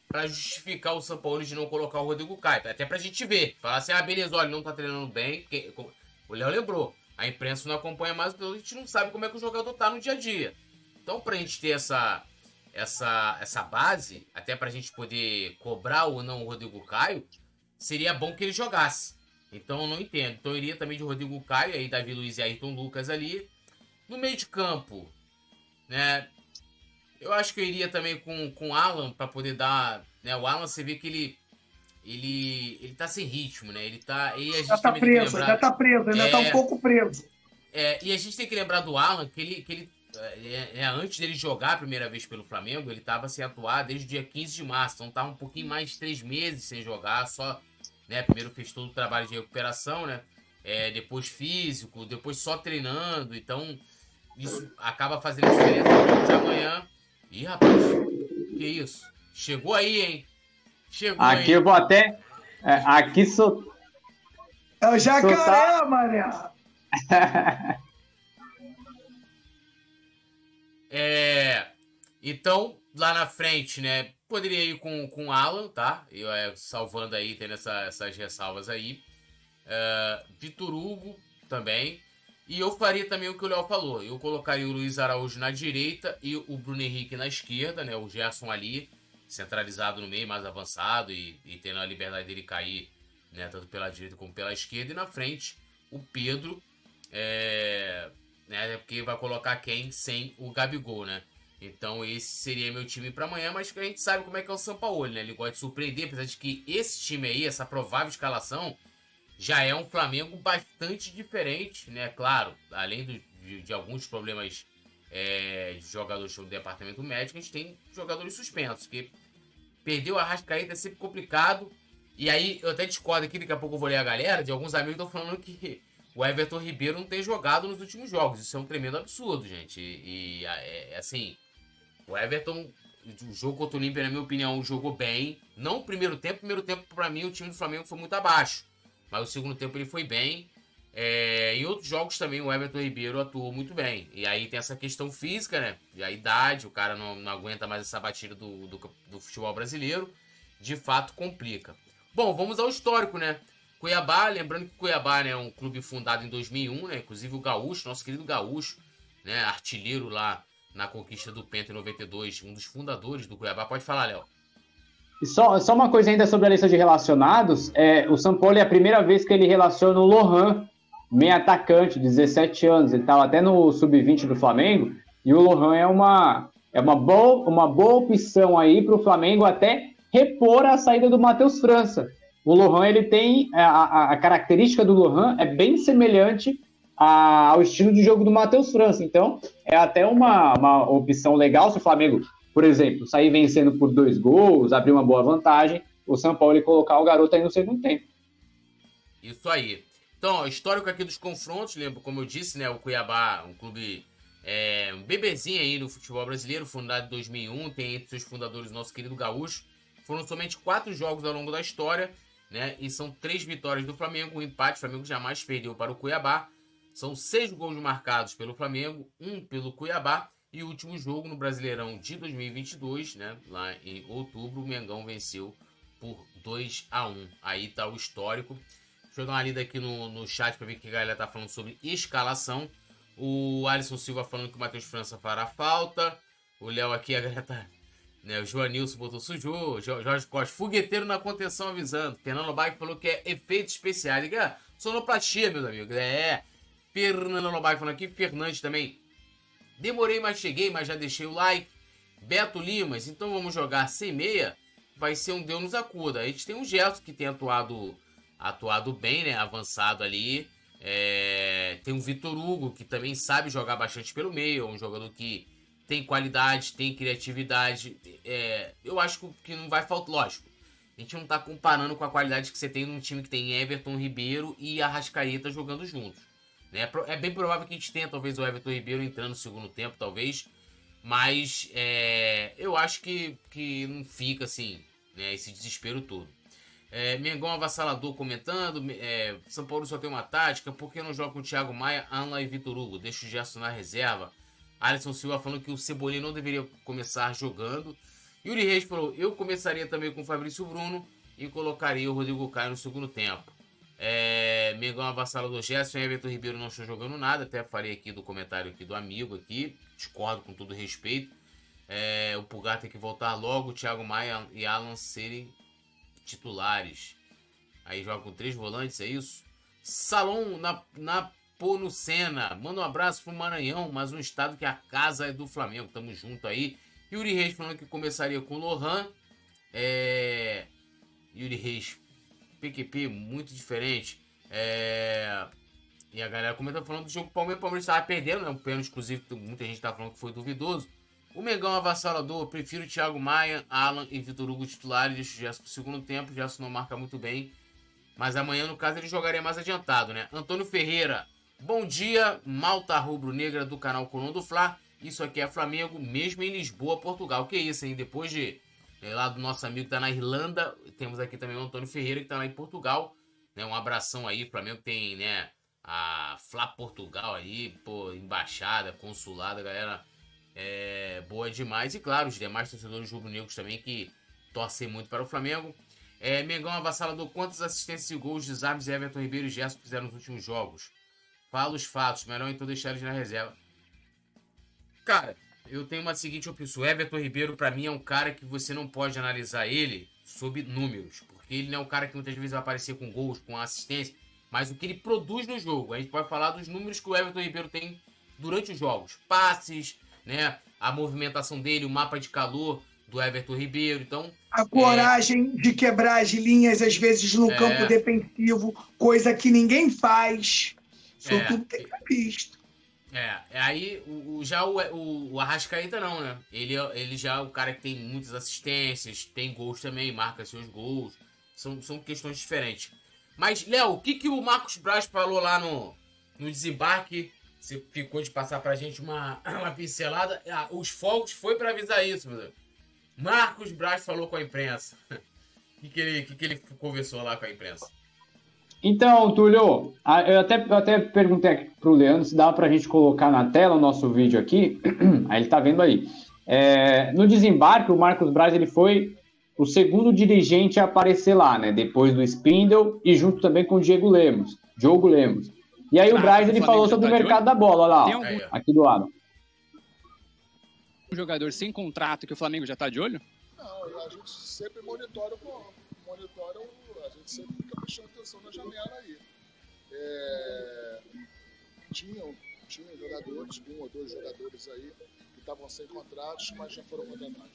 para justificar o São Paulo de não colocar o Rodrigo Caio. Até pra gente ver. Falar assim, ah, beleza, olha, não tá treinando bem. Porque, o Léo lembrou. A imprensa não acompanha mais, então a gente não sabe como é que o jogador tá no dia a dia. Então, pra gente ter essa, essa, essa base, até pra gente poder cobrar ou não o Rodrigo Caio, seria bom que ele jogasse. Então eu não entendo. Então eu iria também de Rodrigo Caio, aí Davi Luiz e Ayrton Lucas ali. No meio de campo, né? Eu acho que eu iria também com, com o Alan para poder dar. Né, o Alan, você vê que ele. Ele, ele tá sem ritmo, né? Ele tá. E a gente já tá preso, lembrar, já tá preso, ainda é, tá um pouco preso. É, e a gente tem que lembrar do Alan que ele, que ele é, é, antes dele jogar a primeira vez pelo Flamengo, ele estava sem atuar desde o dia 15 de março. Então tá um pouquinho mais de três meses sem jogar, só né? Primeiro fez todo o trabalho de recuperação, né? É, depois físico, depois só treinando. Então, isso acaba fazendo diferença no de amanhã. Ih, rapaz, que isso? Chegou aí, hein? Chegou Aqui aí. eu vou até. É, aqui sou. É o jacaré, tá... mané! é. Então, lá na frente, né? Poderia ir com, com o Alan, tá? Eu, é, salvando aí, tendo essa, essas ressalvas aí. Uh, Vitor Hugo também. E eu faria também o que o Léo falou. Eu colocaria o Luiz Araújo na direita e o Bruno Henrique na esquerda, né? O Gerson ali, centralizado no meio, mais avançado e, e tendo a liberdade dele cair, né? Tanto pela direita como pela esquerda. E na frente, o Pedro, é, né? Porque vai colocar quem sem o Gabigol, né? Então esse seria meu time para amanhã, mas a gente sabe como é que é o São Paulo, né? Ele gosta de surpreender, apesar de que esse time aí, essa provável escalação, já é um Flamengo bastante diferente, né? Claro, além do, de, de, alguns problemas é, de jogadores do departamento médico, a gente tem jogadores suspensos, que perdeu a Rascaeta é sempre complicado. E aí, eu até discordo aqui, daqui a pouco eu vou ler a galera, de alguns amigos estão falando que o Everton Ribeiro não tem jogado nos últimos jogos. Isso é um tremendo absurdo, gente. E, e é, assim, o Everton, o jogo contra o Olímpia, na minha opinião, jogou bem. Não o primeiro tempo, primeiro tempo, para mim, o time do Flamengo foi muito abaixo. Mas o segundo tempo ele foi bem. É, em outros jogos também o Everton Ribeiro atuou muito bem. E aí tem essa questão física, né? E a idade, o cara não, não aguenta mais essa batida do, do, do futebol brasileiro. De fato, complica. Bom, vamos ao histórico, né? Cuiabá, lembrando que Cuiabá né, é um clube fundado em 2001, né? Inclusive o Gaúcho, nosso querido Gaúcho, né? Artilheiro lá na conquista do Penta em 92, um dos fundadores do Cuiabá. Pode falar, Léo. Só, só uma coisa ainda sobre a lista de relacionados, é, o São Paulo é a primeira vez que ele relaciona o Lohan, meio atacante, 17 anos, ele estava até no sub-20 do Flamengo, e o Lohan é uma, é uma, boa, uma boa opção aí para o Flamengo até repor a saída do Matheus França. O Lohan, ele tem, a, a, a característica do Lohan é bem semelhante a, ao estilo de jogo do Matheus França, então é até uma, uma opção legal se o Flamengo, por exemplo, sair vencendo por dois gols, abrir uma boa vantagem, o São Paulo e colocar o garoto aí no segundo tempo. Isso aí. Então, histórico aqui dos confrontos, lembro, como eu disse, né, o Cuiabá, um clube, é, um bebezinho aí no futebol brasileiro, fundado em 2001, tem entre seus fundadores o nosso querido Gaúcho. Foram somente quatro jogos ao longo da história, né, e são três vitórias do Flamengo, um empate, o Flamengo jamais perdeu para o Cuiabá. São seis gols marcados pelo Flamengo, um pelo Cuiabá, e o último jogo no Brasileirão de 2022, né, lá em outubro, o Mengão venceu por 2 a 1 Aí tá o histórico. Deixa eu dar uma lida aqui no, no chat para ver o que a galera tá falando sobre escalação. O Alisson Silva falando que o Matheus França fará falta. O Léo aqui, a galera tá. Né, o Joanilson botou sujou. Jorge Costa, fogueteiro na contenção avisando. Fernando Bike falou que é efeito especial. Liga, sonoplastia, meus amigos. É. Fernando Lobac falando aqui. Fernandes também. Demorei, mas cheguei, mas já deixei o like. Beto Limas, então vamos jogar sem meia. Vai ser um Deus nos acuda. A gente tem um Gerson que tem atuado atuado bem, né? Avançado ali. É... Tem o Vitor Hugo, que também sabe jogar bastante pelo meio. É um jogador que tem qualidade, tem criatividade. É... Eu acho que não vai faltar. Lógico, a gente não tá comparando com a qualidade que você tem num time que tem Everton Ribeiro e Arrascaeta jogando juntos. Né? É bem provável que a gente tenha talvez o Everton Ribeiro entrando no segundo tempo, talvez. Mas é... eu acho que, que não fica assim, né? Esse desespero todo. É, Mengão avassalador comentando. É, São Paulo só tem uma tática. Por que não joga com o Thiago Maia, Anla e Vitor Hugo? Deixa o Gerson na reserva. Alisson Silva falando que o Cebolinha não deveria começar jogando. Yuri Reis falou: Eu começaria também com o Fabrício Bruno e colocaria o Rodrigo Caio no segundo tempo. É, Mengão avassalador Gerson e Everton Ribeiro não estão jogando nada. Até falei aqui do comentário aqui do amigo aqui. Discordo com todo respeito. É, o Pulgar tem que voltar logo. O Thiago Maia e Alan serem titulares. Aí joga com três volantes, é isso? Salom na, na Ponucena. Manda um abraço pro Maranhão, mas um estado que a casa é do Flamengo. Tamo junto aí. Yuri Reis falando que começaria com Lohan. É... Yuri Reis, PQP, muito diferente. É... E a galera comenta falando do jogo Palmeiras. O Palmeiras estava perdendo, né? Um pênalti, inclusive, muita gente tá falando que foi duvidoso. O Mengão avassalador, prefiro Thiago Maia, Alan e Vitor Hugo titulares, deixo o Gerson pro segundo tempo, o Gerson não marca muito bem. Mas amanhã, no caso, ele jogaria mais adiantado, né? Antônio Ferreira, bom dia, malta rubro-negra do canal Coluna do Fla. Isso aqui é Flamengo, mesmo em Lisboa, Portugal. Que isso, hein? Depois de é, lá do nosso amigo que tá na Irlanda, temos aqui também o Antônio Ferreira que tá lá em Portugal. Né? Um abração aí, o Flamengo tem, né? A Fla Portugal aí, pô, embaixada, consulada, galera é, boa demais. E claro, os demais torcedores rubro-negros também que torcem muito para o Flamengo. É, Mengão avassalador, quantas assistências e gols de Zabs, Everton Ribeiro e Gerson fizeram nos últimos jogos? Fala os fatos, melhor então deixar eles na reserva. Cara, eu tenho uma seguinte opinião. O Everton Ribeiro, para mim, é um cara que você não pode analisar ele sob números. Porque ele não é um cara que muitas vezes vai aparecer com gols, com assistência. Mas o que ele produz no jogo. A gente pode falar dos números que o Everton Ribeiro tem durante os jogos. Passes, né? A movimentação dele, o mapa de calor do Everton Ribeiro. Então, a coragem é... de quebrar as linhas, às vezes, no é... campo defensivo, coisa que ninguém faz. Isso é... tudo tem que ser visto. É, aí o, o já o, o, o, Arrascaeta não, né? Ele, ele já é o cara que tem muitas assistências, tem gols também, marca seus gols. São, são questões diferentes. Mas, Léo, o que, que o Marcos Braz falou lá no, no desembarque, você ficou de passar pra gente uma, uma pincelada. Ah, os fogos foi para avisar isso, meu Deus. Marcos Braz falou com a imprensa. O que, que, ele, que, que ele conversou lá com a imprensa? Então, Túlio, eu até, eu até perguntei pro Leandro se dá pra gente colocar na tela o nosso vídeo aqui. Aí ele tá vendo aí. É, no desembarque, o Marcos Braz ele foi o segundo dirigente a aparecer lá, né? Depois do Spindle e junto também com o Diego Lemos, Diogo Lemos. E aí ah, o Braz ele falou sobre o mercado da bola, olha lá, ó, algum... aqui do lado. Um jogador sem contrato que o Flamengo já tá de olho? Não, a gente sempre monitora, monitora a gente sempre fica prestando atenção na janela aí. É... Tinham, tinham jogadores, um ou dois jogadores aí que estavam sem contratos, mas já foram contratados.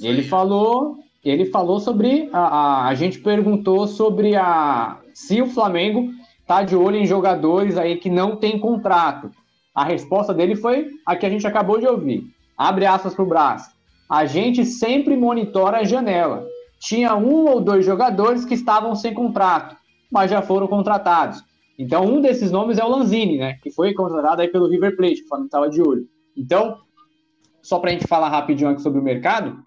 E ele falou, ele falou sobre a, a, a, gente perguntou sobre a se o Flamengo tá de olho em jogadores aí que não tem contrato. A resposta dele foi a que a gente acabou de ouvir. Abre aspas pro braço. A gente sempre monitora a janela. Tinha um ou dois jogadores que estavam sem contrato, mas já foram contratados. Então, um desses nomes é o Lanzini, né? Que foi contratado aí pelo River Plate, que o Flamengo estava de olho. Então, só para a gente falar rapidinho aqui sobre o mercado,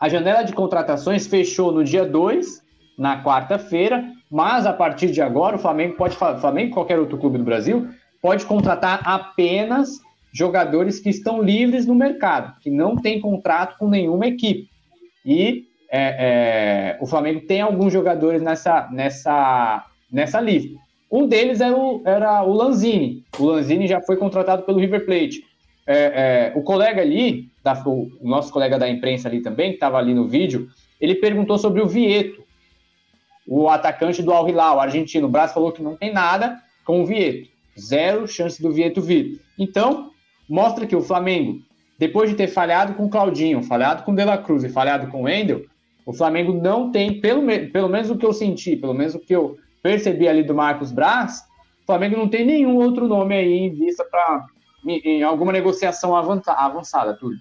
a janela de contratações fechou no dia 2, na quarta-feira, mas a partir de agora o Flamengo pode, Flamengo qualquer outro clube do Brasil, pode contratar apenas jogadores que estão livres no mercado, que não tem contrato com nenhuma equipe. E é, é, o Flamengo tem alguns jogadores nessa, nessa, nessa lista. Um deles era o, era o Lanzini. O Lanzini já foi contratado pelo River Plate é, é, o colega ali, da, o nosso colega da imprensa ali também, que estava ali no vídeo, ele perguntou sobre o Vieto, o atacante do Al Hilal, argentino. O Braço falou que não tem nada com o Vieto. Zero chance do Vieto vir. Então, mostra que o Flamengo, depois de ter falhado com o Claudinho, falhado com o De La Cruz e falhado com o Wendel, o Flamengo não tem, pelo, pelo menos o que eu senti, pelo menos o que eu percebi ali do Marcos Braz, o Flamengo não tem nenhum outro nome aí em vista para em alguma negociação avançada, tudo.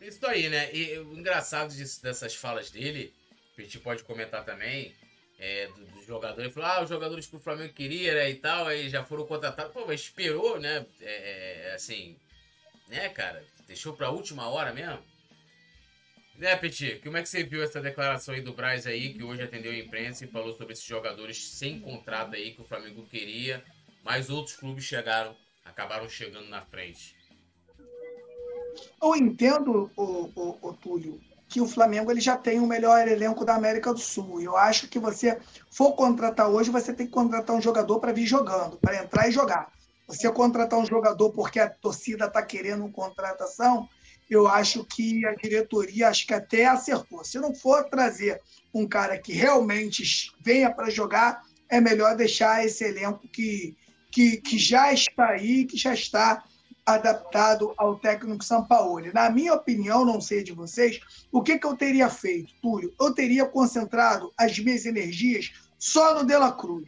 Isso aí, né? E o engraçado disso, dessas falas dele, a gente pode comentar também, é, do, do, jogador. Ele falou: ah, os jogadores que o Flamengo queria, né? E tal, aí já foram contratados. Pô, mas esperou, né? É, é, assim, né, cara? Deixou pra última hora mesmo. Né, Petit? Como é que você viu essa declaração aí do Braz aí, que hoje atendeu a imprensa e falou sobre esses jogadores sem contrato aí que o Flamengo queria, mas outros clubes chegaram acabaram chegando na frente. Eu entendo, o, o, o Túlio, que o Flamengo ele já tem o melhor elenco da América do Sul. Eu acho que você for contratar hoje, você tem que contratar um jogador para vir jogando, para entrar e jogar. Você contratar um jogador porque a torcida está querendo uma contratação, eu acho que a diretoria acho que até acertou. Se não for trazer um cara que realmente venha para jogar, é melhor deixar esse elenco que que, que já está aí, que já está adaptado ao técnico Sampaoli. Na minha opinião, não sei de vocês, o que, que eu teria feito, Túlio? Eu teria concentrado as minhas energias só no De La Cruz.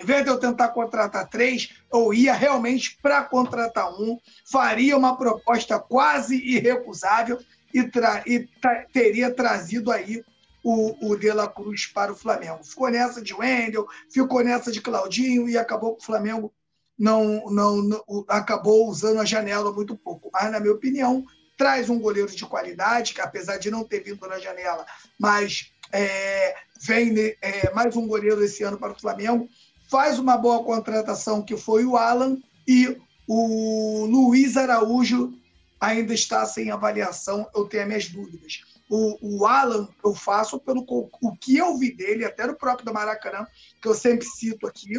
Em vez de eu tentar contratar três, eu ia realmente para contratar um, faria uma proposta quase irrecusável e, tra e tra teria trazido aí o, o De La Cruz para o Flamengo. Ficou nessa de Wendel, ficou nessa de Claudinho e acabou que o Flamengo não, não, não, acabou usando a janela muito pouco. Mas, na minha opinião, traz um goleiro de qualidade, que apesar de não ter vindo na janela, mas é, vem é, mais um goleiro esse ano para o Flamengo. Faz uma boa contratação, que foi o Alan, e o Luiz Araújo ainda está sem avaliação, eu tenho as minhas dúvidas. O, o Alan eu faço pelo o que eu vi dele, até no próprio do Maracanã, que eu sempre cito aqui,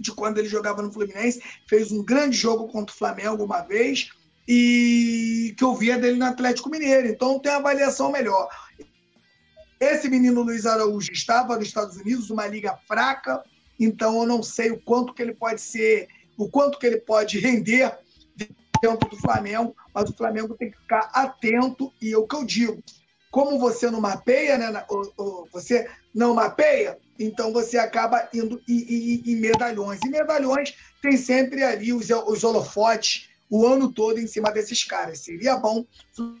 de quando ele jogava no Fluminense, fez um grande jogo contra o Flamengo uma vez, e que eu via dele no Atlético Mineiro. Então tem avaliação melhor. Esse menino Luiz Araújo estava nos Estados Unidos, uma liga fraca, então eu não sei o quanto que ele pode ser, o quanto que ele pode render dentro do Flamengo, mas o Flamengo tem que ficar atento e é o que eu digo. Como você não mapeia, né? você não mapeia, então você acaba indo em, medalhões. E medalhões tem sempre ali os holofotes o ano todo em cima desses caras. Seria bom o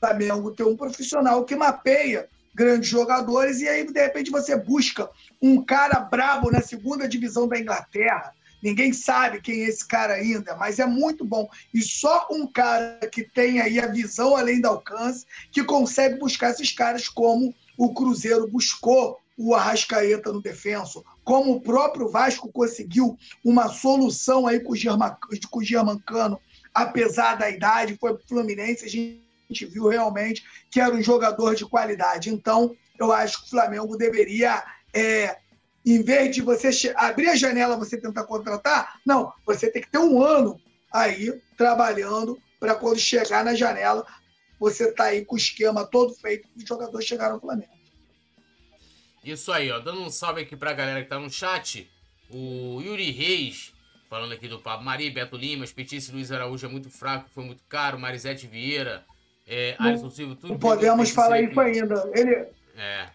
Flamengo ter um profissional que mapeia grandes jogadores, e aí, de repente, você busca um cara brabo na segunda divisão da Inglaterra. Ninguém sabe quem é esse cara ainda, mas é muito bom. E só um cara que tem aí a visão além do alcance, que consegue buscar esses caras como o Cruzeiro buscou o Arrascaeta no defenso, como o próprio Vasco conseguiu uma solução aí com o, Germancano, apesar da idade, foi para o Fluminense, a gente viu realmente que era um jogador de qualidade. Então, eu acho que o Flamengo deveria, é, em vez de você abrir a janela, você tentar contratar, não, você tem que ter um ano aí trabalhando para quando chegar na janela, você tá aí com o esquema todo feito para os jogadores chegarem ao Flamengo. Isso aí, ó. Dando um salve aqui pra galera que tá no chat. O Yuri Reis, falando aqui do Pablo Maria, Beto Lima, Petice Luiz Araújo é muito fraco, foi muito caro. Marisete Vieira, é, Alisson Silva, tudo. Não podemos falar isso ainda. Ele. É.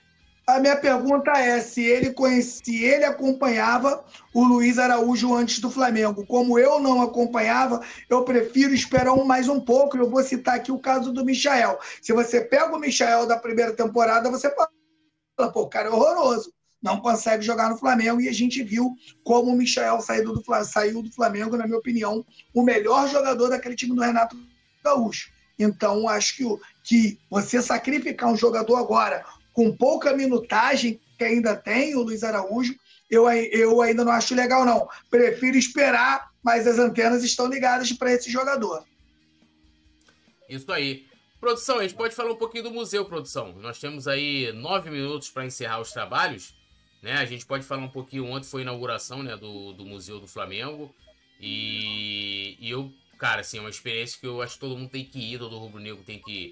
A minha pergunta é se ele conhecia, ele acompanhava o Luiz Araújo antes do Flamengo. Como eu não acompanhava, eu prefiro esperar um, mais um pouco. Eu vou citar aqui o caso do Michael. Se você pega o Michael da primeira temporada, você fala, pô, o cara é horroroso, não consegue jogar no Flamengo, e a gente viu como o Michel saiu do, saiu do Flamengo, na minha opinião, o melhor jogador daquele time do Renato Gaúcho. Então, acho que, que você sacrificar um jogador agora com pouca minutagem que ainda tem, o Luiz Araújo, eu, eu ainda não acho legal, não. Prefiro esperar, mas as antenas estão ligadas para esse jogador. Isso aí. Produção, a gente pode falar um pouquinho do museu, produção. Nós temos aí nove minutos para encerrar os trabalhos. Né? A gente pode falar um pouquinho. Ontem foi a inauguração né, do, do Museu do Flamengo. E, e eu, cara, assim, é uma experiência que eu acho que todo mundo tem que ir, todo rubro-negro tem que,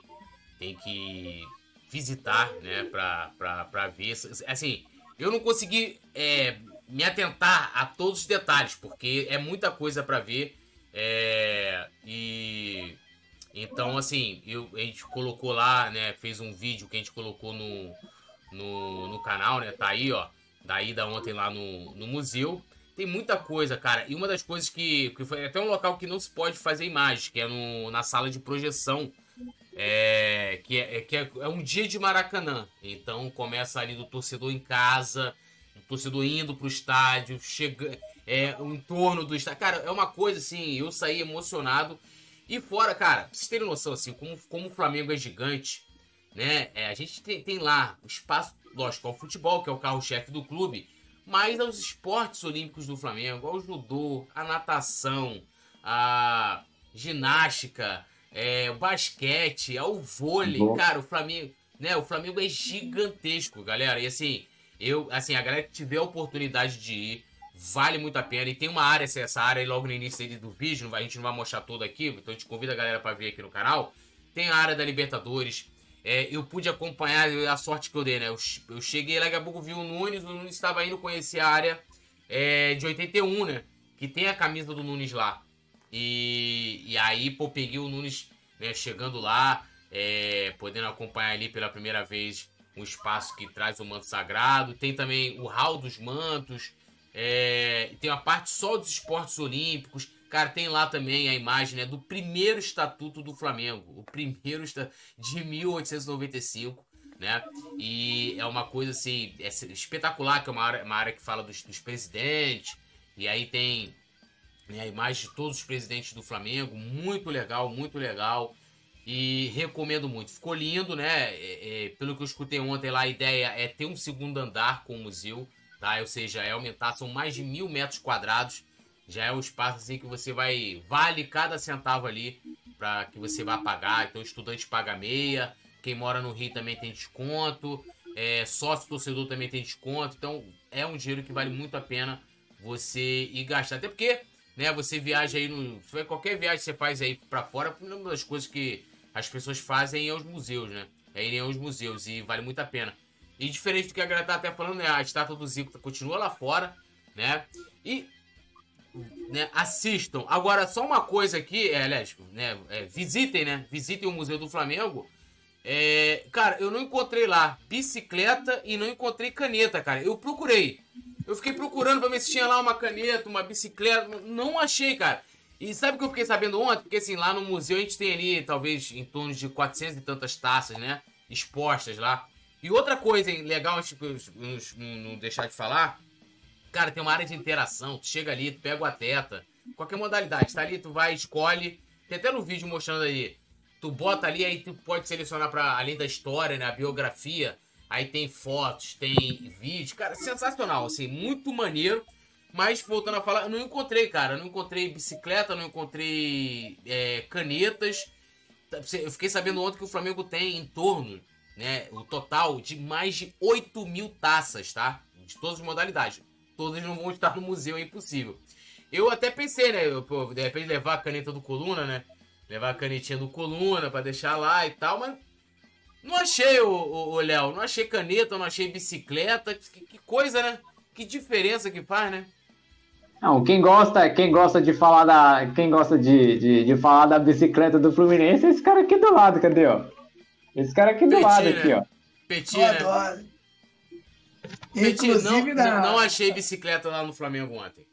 tem que visitar, né, pra, pra, pra ver. Assim, eu não consegui é, me atentar a todos os detalhes, porque é muita coisa para ver. É, e então, assim, eu, a gente colocou lá, né? Fez um vídeo que a gente colocou no, no, no canal, né? Tá aí, ó. Da ida ontem lá no, no museu. Tem muita coisa, cara. E uma das coisas que, que foi até um local que não se pode fazer imagens, que é no, na sala de projeção. É, que é, que é, é um dia de Maracanã. Então começa ali do torcedor em casa, o torcedor indo pro estádio, chega, é, o entorno do estádio. Cara, é uma coisa assim, eu saí emocionado e fora, cara, pra vocês terem noção, assim, como, como o Flamengo é gigante, né? É, a gente tem, tem lá o espaço, lógico, ao futebol, que é o carro-chefe do clube, mas aos esportes olímpicos do Flamengo, ao judô, a natação, a ginástica, é, o basquete, ao vôlei, Bom. cara, o Flamengo, né? O Flamengo é gigantesco, galera. E assim, eu, assim, a galera que tiver a oportunidade de ir, Vale muito a pena. E tem uma área, essa área logo no início do vídeo, a gente não vai mostrar toda aqui, então a gente convida a galera para ver aqui no canal. Tem a área da Libertadores. É, eu pude acompanhar a sorte que eu dei, né? Eu, eu cheguei lá, daqui a pouco vi o Nunes, o Nunes estava indo conhecer a área é, de 81, né? Que tem a camisa do Nunes lá. E, e aí, pô, peguei o Nunes né, chegando lá, é, podendo acompanhar ali pela primeira vez um espaço que traz o manto sagrado. Tem também o hall dos mantos. É, tem a parte só dos esportes olímpicos. Cara, tem lá também a imagem né, do primeiro estatuto do Flamengo. O primeiro de 1895. Né? E é uma coisa assim é espetacular, que é uma área, uma área que fala dos, dos presidentes. E aí tem né, a imagem de todos os presidentes do Flamengo. Muito legal, muito legal. E recomendo muito. Ficou lindo, né? É, é, pelo que eu escutei ontem lá, a ideia é ter um segundo andar com o museu tá? Ou seja, é aumentar, são mais de mil metros quadrados. Já é um espaço assim que você vai. Vale cada centavo ali para que você vá pagar. Então, estudante paga meia. Quem mora no Rio também tem desconto. É, sócio torcedor também tem desconto. Então, é um dinheiro que vale muito a pena você ir gastar. Até porque, né, você viaja aí no. Qualquer viagem que você faz aí para fora, uma das coisas que as pessoas fazem é os museus, né? É irem aos museus e vale muito a pena. E diferente do que a galera tá até falando, né? A estátua do Zico continua lá fora, né? E né, assistam. Agora, só uma coisa aqui, é, aliás, né, é, visitem, né? Visitem o Museu do Flamengo. É, cara, eu não encontrei lá bicicleta e não encontrei caneta, cara. Eu procurei. Eu fiquei procurando pra ver se tinha lá uma caneta, uma bicicleta. Não achei, cara. E sabe o que eu fiquei sabendo ontem? Porque assim, lá no museu a gente tem ali, talvez, em torno de 400 e tantas taças, né? Expostas lá. E outra coisa hein, legal, tipo, não deixar de falar, cara, tem uma área de interação. Tu chega ali, tu pega o atleta, qualquer modalidade, tá ali, tu vai, escolhe. Tem até no vídeo mostrando aí. Tu bota ali, aí tu pode selecionar para além da história, né, a biografia. Aí tem fotos, tem vídeo, cara, sensacional, assim, muito maneiro. Mas voltando a falar, eu não encontrei, cara. Eu não encontrei bicicleta, não encontrei é, canetas. Eu fiquei sabendo ontem que o Flamengo tem em torno, né, o total de mais de 8 mil taças, tá? De todas as modalidades. Todas não vão estar no museu, é impossível. Eu até pensei, né, eu, pô, de repente levar a caneta do Coluna, né? Levar a canetinha do Coluna para deixar lá e tal, mas não achei, o Léo. Não achei caneta, não achei bicicleta. Que, que coisa, né? Que diferença que faz, né? Não, quem gosta, quem gosta de falar da, quem gosta de, de, de, falar da bicicleta do Fluminense, é esse cara aqui do lado, cadê, ó? Esse cara aqui do Petit, lado, né? aqui, ó. Petit, né? Petit, não, na... não achei bicicleta lá no Flamengo ontem.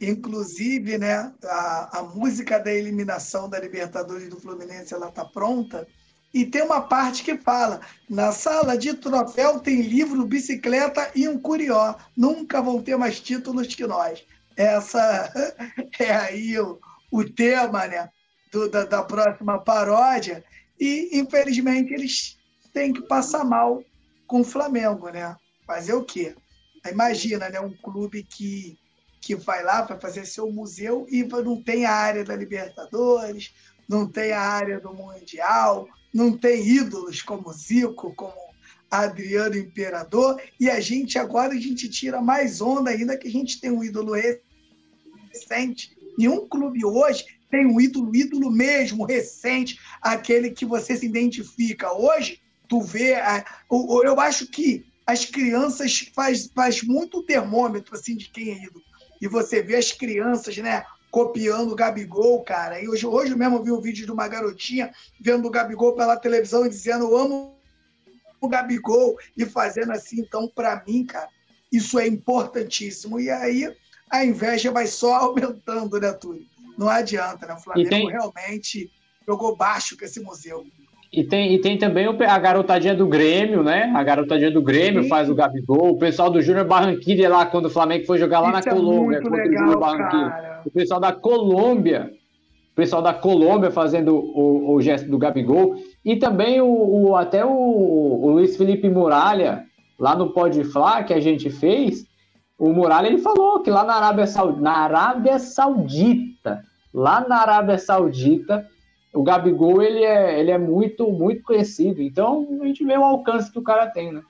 Inclusive, né, a, a música da eliminação da Libertadores do Fluminense, ela tá pronta. E tem uma parte que fala: na sala de troféu tem livro, bicicleta e um curió. Nunca vão ter mais títulos que nós essa é aí o, o tema né, do, da, da próxima paródia. E, infelizmente, eles têm que passar mal com o Flamengo, né? Fazer o quê? Imagina, né? Um clube que, que vai lá para fazer seu museu e não tem a área da Libertadores, não tem a área do Mundial, não tem ídolos como Zico, como Adriano Imperador, e a gente agora a gente tira mais onda ainda que a gente tem um ídolo recente. Nenhum clube hoje tem um ídolo, ídolo mesmo, recente, aquele que você se identifica. Hoje, tu vê, eu acho que as crianças faz, faz muito termômetro assim de quem é ídolo. E você vê as crianças, né, copiando o Gabigol, cara. E hoje, hoje mesmo eu vi um vídeo de uma garotinha vendo o Gabigol pela televisão e dizendo: Eu amo o Gabigol e fazendo assim. Então, para mim, cara, isso é importantíssimo. E aí a inveja vai só aumentando, né, Túlio? Não adianta, né? O Flamengo tem... realmente jogou baixo com esse museu. E tem, e tem também a garotadinha do Grêmio, né? A garotadinha do Grêmio Sim. faz o Gabigol. O pessoal do Júnior Barranquilla lá, quando o Flamengo foi jogar lá Isso na é Colômbia. Legal, o, o pessoal da Colômbia. O pessoal da Colômbia fazendo o, o gesto do Gabigol. E também o, o até o, o, Luiz Felipe Muralha, lá no Pode Flá, que a gente fez, o Muralha ele falou que lá na Arábia, Saudita, na Arábia Saudita, lá na Arábia Saudita, o Gabigol ele é, ele é muito, muito conhecido. Então a gente vê o alcance que o cara tem, né?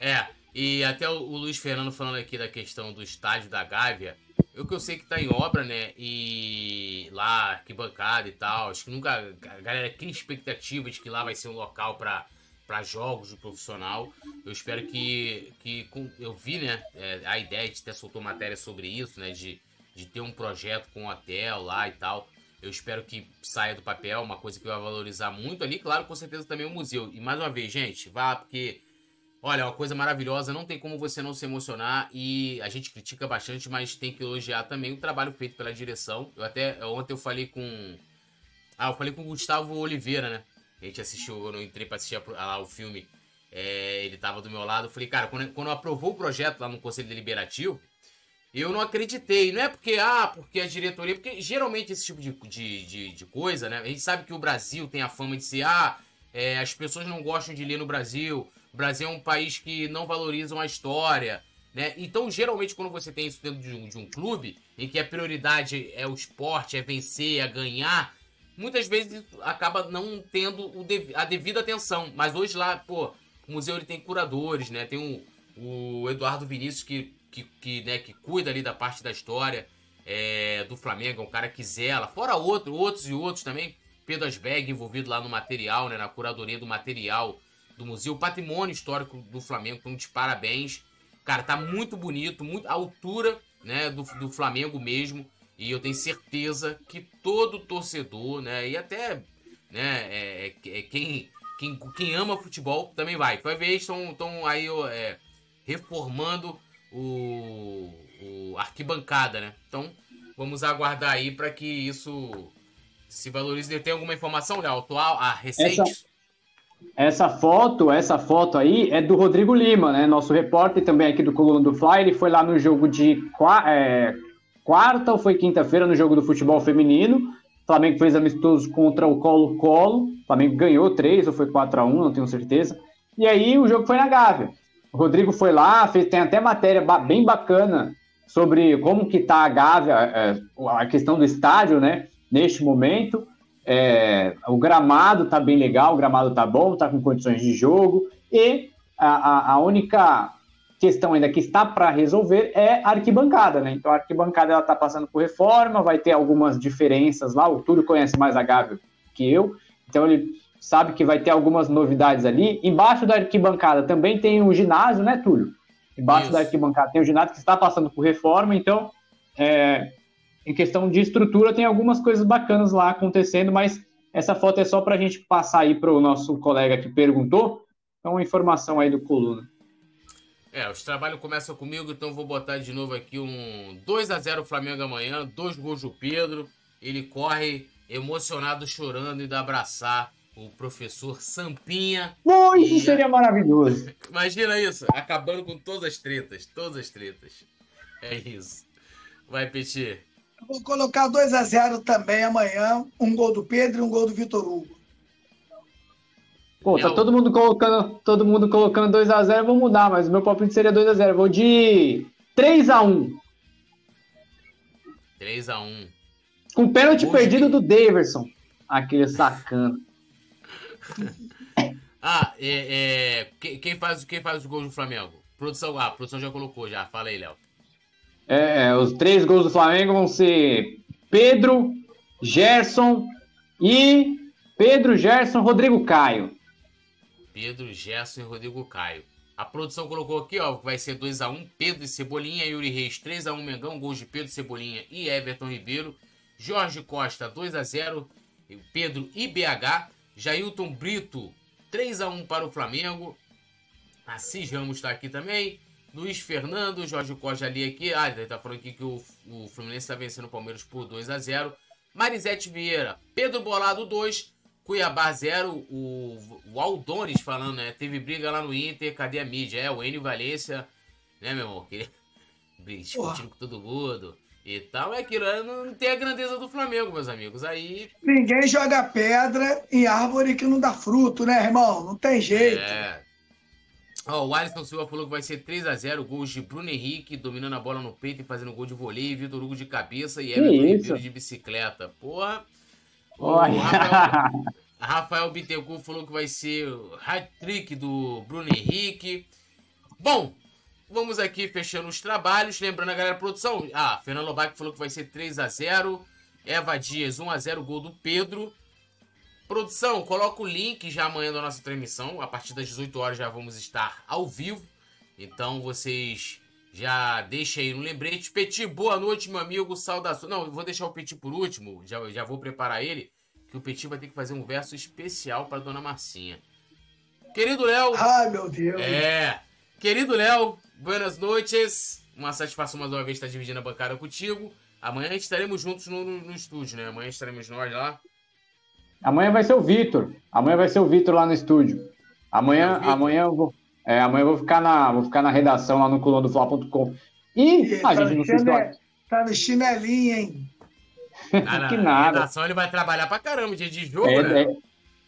É, e até o, Luiz Fernando falando aqui da questão do estádio da Gávea, eu que eu sei que tá em obra, né? E lá, arquibancada e tal. Acho que nunca. A galera cria expectativa de que lá vai ser um local para para jogos do profissional. Eu espero que, que eu vi, né, é, a ideia de ter soltou matéria sobre isso, né, de, de ter um projeto com o hotel lá e tal. Eu espero que saia do papel, uma coisa que vou valorizar muito ali, claro, com certeza também o museu. E mais uma vez, gente, vá porque olha, é uma coisa maravilhosa, não tem como você não se emocionar e a gente critica bastante, mas tem que elogiar também o trabalho feito pela direção. Eu até ontem eu falei com ah, eu falei com o Gustavo Oliveira, né? A gente assistiu, eu não entrei pra assistir lá o filme, é, ele tava do meu lado. Eu falei, cara, quando, quando aprovou o projeto lá no Conselho Deliberativo, eu não acreditei. Não é porque, ah, porque a diretoria. Porque geralmente esse tipo de, de, de, de coisa, né? A gente sabe que o Brasil tem a fama de ser, ah, é, as pessoas não gostam de ler no Brasil. O Brasil é um país que não valoriza a história. Né? Então, geralmente, quando você tem isso dentro de um, de um clube, em que a prioridade é o esporte, é vencer, é ganhar, muitas vezes acaba não tendo a devida atenção. Mas hoje lá, pô, o museu ele tem curadores, né? Tem o, o Eduardo Vinícius que, que, que, né, que cuida ali da parte da história é, do Flamengo, é um cara que zela. Fora outro, outros e outros também. Pedro Asberg envolvido lá no material, né, na curadoria do material do museu. Patrimônio histórico do Flamengo, então de parabéns. Cara, tá muito bonito, muito, a altura né, do, do Flamengo mesmo. E eu tenho certeza que todo torcedor, né? E até né, é, é, é quem, quem, quem ama futebol também vai. Vai ver, estão, estão aí é, reformando o, o arquibancada, né? Então vamos aguardar aí para que isso se valorize. Tem alguma informação, Léo, atual, a recente? Essa, Essa foto, essa foto aí é do Rodrigo Lima, né? Nosso repórter também aqui do Coluna do Fly. Ele foi lá no jogo de é, quarta ou foi quinta-feira no jogo do futebol feminino. Flamengo fez amistoso contra o Colo-Colo. Flamengo ganhou 3 ou foi 4 a 1 não tenho certeza. E aí o jogo foi na Gávea. O Rodrigo foi lá, fez, tem até matéria bem bacana sobre como que tá a Gávea, é, a questão do estádio, né? Neste momento. É, o gramado tá bem legal, o gramado tá bom, tá com condições de jogo. E a, a, a única questão ainda que está para resolver é a arquibancada, né? Então a arquibancada ela está passando por reforma, vai ter algumas diferenças lá. O Túlio conhece mais a Gávea que eu, então ele sabe que vai ter algumas novidades ali. Embaixo da arquibancada também tem um ginásio, né, Túlio? Embaixo Isso. da arquibancada tem um ginásio que está passando por reforma, então é, em questão de estrutura, tem algumas coisas bacanas lá acontecendo, mas essa foto é só para a gente passar aí para o nosso colega que perguntou. Então, uma informação aí do Coluna. É, os trabalhos começam comigo, então vou botar de novo aqui um 2 a 0 Flamengo amanhã, dois gols do Pedro. Ele corre emocionado, chorando e dá abraçar o professor Sampinha. Bom, isso e... seria maravilhoso. Imagina isso, acabando com todas as tretas, todas as tretas. É isso. Vai, Petit. Vou colocar 2 a 0 também amanhã. Um gol do Pedro e um gol do Vitor Hugo. Pô, tá todo mundo colocando, todo mundo colocando 2 a 0, vou mudar, mas o meu palpite seria 2 a 0. Vou de 3 a 1. 3 a 1. Com pênalti perdido do Daverson. Aquele sacano. ah, é, é, quem, faz, quem faz os gols do Flamengo? Produção, ah, a produção já colocou já. Fala aí, Léo. É, os três gols do Flamengo vão ser Pedro, Gerson e Pedro, Gerson, Rodrigo Caio. Pedro, Gerson e Rodrigo Caio. A produção colocou aqui, ó, vai ser 2x1, Pedro e Cebolinha, Yuri Reis 3x1, Mengão, gols de Pedro, Cebolinha e Everton Ribeiro. Jorge Costa 2x0, Pedro e BH. Jailton Brito 3x1 para o Flamengo. Assis Ramos está aqui também. Luiz Fernando, Jorge Costa ali aqui. Ah, ele tá falando aqui que o, o Fluminense está vencendo o Palmeiras por 2 a 0 Marisete Vieira, Pedro Bolado 2, Cuiabá 0. O, o Aldones falando, né? Teve briga lá no Inter, cadê a mídia? É, o Enio Valência, né, meu irmão? Que discutindo com todo mundo e tal. É aquilo, não tem a grandeza do Flamengo, meus amigos. Aí. Ninguém joga pedra em árvore que não dá fruto, né, irmão? Não tem jeito. É. Oh, o Alisson Silva falou que vai ser 3x0, gols de Bruno Henrique, dominando a bola no peito e fazendo gol de voleio, Vitor Hugo de cabeça e Everton Ribeiro de bicicleta. Porra! O Rafael, Rafael Bittencourt falou que vai ser o hat-trick do Bruno Henrique. Bom, vamos aqui fechando os trabalhos. Lembrando a galera produção. Ah, Fernando Lobac falou que vai ser 3x0. Eva Dias, 1x0, gol do Pedro. Produção, coloca o link já amanhã da nossa transmissão. A partir das 18 horas já vamos estar ao vivo. Então vocês já deixem aí no lembrete. Petit, boa noite, meu amigo. Saudações. Não, eu vou deixar o Petit por último. Já, já vou preparar ele. Que o Petit vai ter que fazer um verso especial para dona Marcinha. Querido Léo. Ai, meu Deus. É. Querido Léo, buenas noites. Uma satisfação mais uma vez estar dividindo a bancada contigo. Amanhã estaremos juntos no, no, no estúdio, né? Amanhã estaremos nós lá. Amanhã vai ser o Vitor. Amanhã vai ser o Vitor lá no estúdio. Amanhã, é amanhã eu vou. É, amanhã eu vou ficar na, vou ficar na redação lá no colunadofla.com. E, e a tá gente não se Tá no chinelinho, hein? Na, que nada. redação ele vai trabalhar pra caramba, dia de jogo, é, né? É,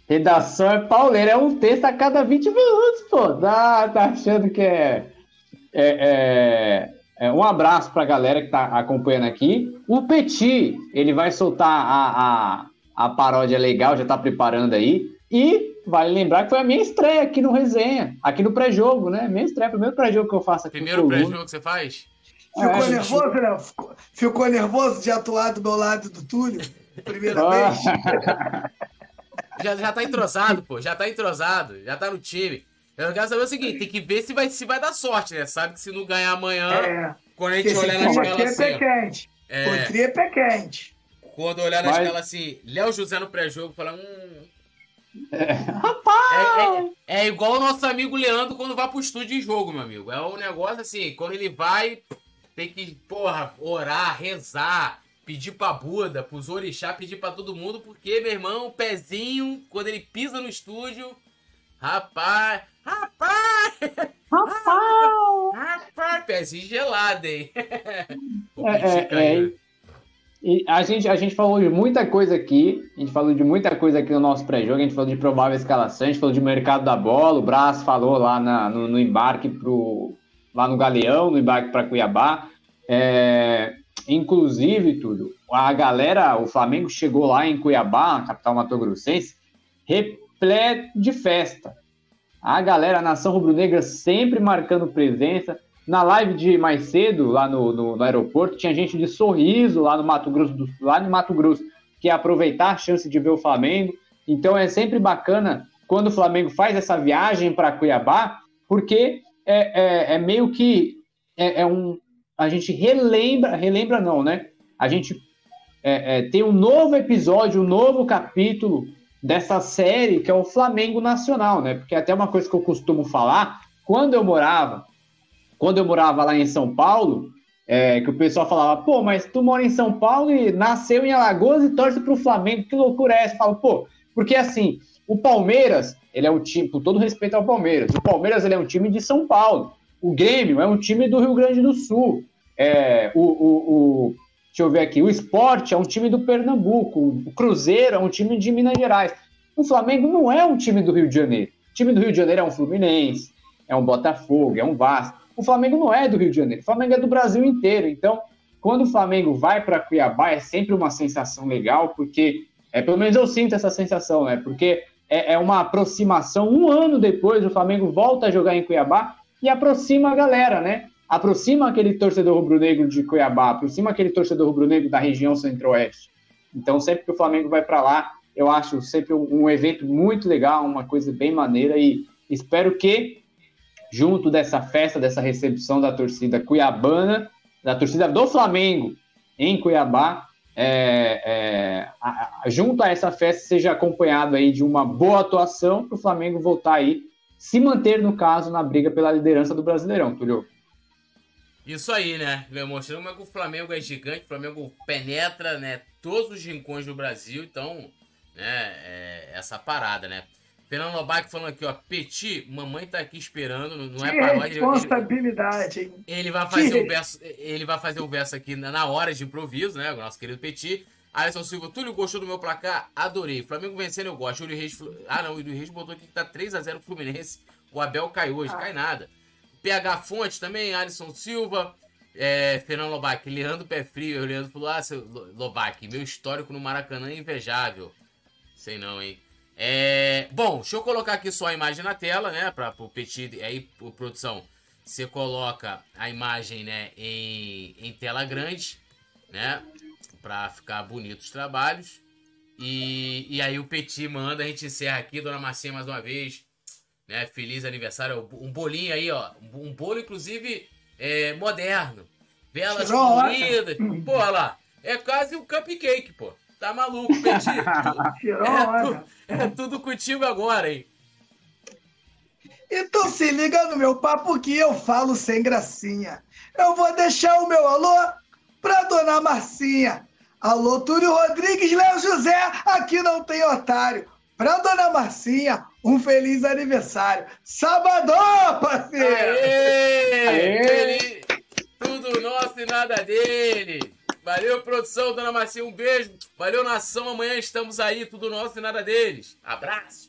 redação é pauleira, é um texto a cada 20 minutos, pô. Dá, tá achando que é, é, é, é um abraço pra galera que tá acompanhando aqui. O Petit, ele vai soltar a, a a paródia legal, já tá preparando aí. E vale lembrar que foi a minha estreia aqui no Resenha, aqui no pré-jogo, né? Minha estreia, primeiro pré-jogo que eu faço aqui. Primeiro pré-jogo que você faz? Ficou é, nervoso, né? Ficou, ficou, nervoso de atuar do meu lado do Túlio? Primeira vez? já, já tá entrosado, pô. Já tá entrosado. Já tá no time. Eu quero saber o seguinte: tem que ver se vai, se vai dar sorte, né? Sabe que se não ganhar amanhã, é, quando a gente olhar na escala assim. É pé quente. É. O pé quente. Quando olhar na Mas... escala assim, Léo José no pré-jogo, falar, hum. É, rapaz! É, é, é, igual o nosso amigo Leandro quando vai pro estúdio de jogo, meu amigo. É um negócio assim, quando ele vai, tem que, porra, orar, rezar, pedir pra Buda, pros orixá, pedir pra todo mundo, porque, meu irmão, o pezinho, quando ele pisa no estúdio, Rapaz, rapaz, Rapaz! rapaz, pezinho gelado, hein? É, é, é. E a gente, a gente falou de muita coisa aqui, a gente falou de muita coisa aqui no nosso pré-jogo, a gente falou de provável escalação, a gente falou de mercado da bola, o Brás falou lá na- no, no embarque pro, lá no Galeão, no embarque para Cuiabá. É, inclusive, tudo, a galera, o Flamengo chegou lá em Cuiabá, capital mato-grossense, repleto de festa. A galera, a nação rubro-negra sempre marcando presença. Na live de mais cedo, lá no, no, no aeroporto, tinha gente de sorriso lá no Mato Grosso, do, lá no Mato Grosso, que ia aproveitar a chance de ver o Flamengo. Então é sempre bacana quando o Flamengo faz essa viagem para Cuiabá, porque é, é, é meio que é, é um. A gente relembra, relembra não, né? A gente é, é, tem um novo episódio, um novo capítulo dessa série que é o Flamengo Nacional, né? Porque até uma coisa que eu costumo falar, quando eu morava, quando eu morava lá em São Paulo, é, que o pessoal falava, pô, mas tu mora em São Paulo e nasceu em Alagoas e torce pro Flamengo, que loucura é essa? Falo, pô, porque assim, o Palmeiras, ele é um time, com todo respeito ao Palmeiras, o Palmeiras ele é um time de São Paulo, o Grêmio é um time do Rio Grande do Sul, é, o, o, o deixa eu ver aqui, o Sport é um time do Pernambuco, o Cruzeiro é um time de Minas Gerais. O Flamengo não é um time do Rio de Janeiro. O time do Rio de Janeiro é um Fluminense, é um Botafogo, é um Vasco. O Flamengo não é do Rio de Janeiro, o Flamengo é do Brasil inteiro. Então, quando o Flamengo vai para Cuiabá, é sempre uma sensação legal, porque, é, pelo menos eu sinto essa sensação, né? Porque é, é uma aproximação. Um ano depois, o Flamengo volta a jogar em Cuiabá e aproxima a galera, né? Aproxima aquele torcedor rubro-negro de Cuiabá, aproxima aquele torcedor rubro-negro da região centro-oeste. Então, sempre que o Flamengo vai para lá, eu acho sempre um, evento muito legal, uma coisa bem maneira e espero que junto dessa festa, dessa recepção da torcida cuiabana, da torcida do Flamengo em Cuiabá, é, é, a- a- junto a essa festa seja acompanhado aí de uma boa atuação para o Flamengo voltar aí, se manter, no caso, na briga pela liderança do Brasileirão, Túlio. Isso aí, né? Mostrando como é que o Flamengo é gigante, o Flamengo penetra, né, todos os rincões do Brasil, então, né, é essa parada, né? Fernando Lobac falando aqui, ó, Petit, mamãe tá aqui esperando, não é paródia. Ele, responsabilidade, hein? ele vai fazer Que- o verso, ele vai fazer o verso aqui na hora de improviso, né? O nosso querido Petit. Alisson Silva, Túlio gostou do meu placar? Adorei. Flamengo vencendo, eu gosto. Júlio Reis. Ah, não, o Júlio Reis botou aqui que tá 3x0 Fluminense. O Abel cai hoje, cai nada. PH Fonte também, Alisson Silva. É, Fernando Lobac, Leandro Pé Frio. O Leandro falou: Ah, Lobac, meu histórico no Maracanã é invejável. Sei não, hein? É, bom, deixa eu colocar aqui só a imagem na tela, né? Pra, pro Petit. Aí, pro produção, você coloca a imagem, né? Em, em tela grande, né? Pra ficar bonito os trabalhos. E, e aí o Petit manda, a gente encerra aqui, Dona Marcinha, mais uma vez. Né? Feliz aniversário. Um bolinho aí, ó. Um bolo, inclusive, é, moderno. Velas coloridas. Pô, olha lá. É quase um cupcake, pô. Tá maluco, Petit. É, tu- é tudo contigo agora, hein? Então se liga no meu papo que eu falo sem gracinha. Eu vou deixar o meu alô pra dona Marcinha. Alô, Túlio Rodrigues, Léo José, aqui não tem otário. Pra dona Marcinha, um feliz aniversário. Sabadão, parceiro! Aê! Aê! Feliz- Tudo nosso e nada dele. Valeu, produção, dona Marcinha, um beijo. Valeu, nação. Amanhã estamos aí, tudo nosso e nada deles. Abraço.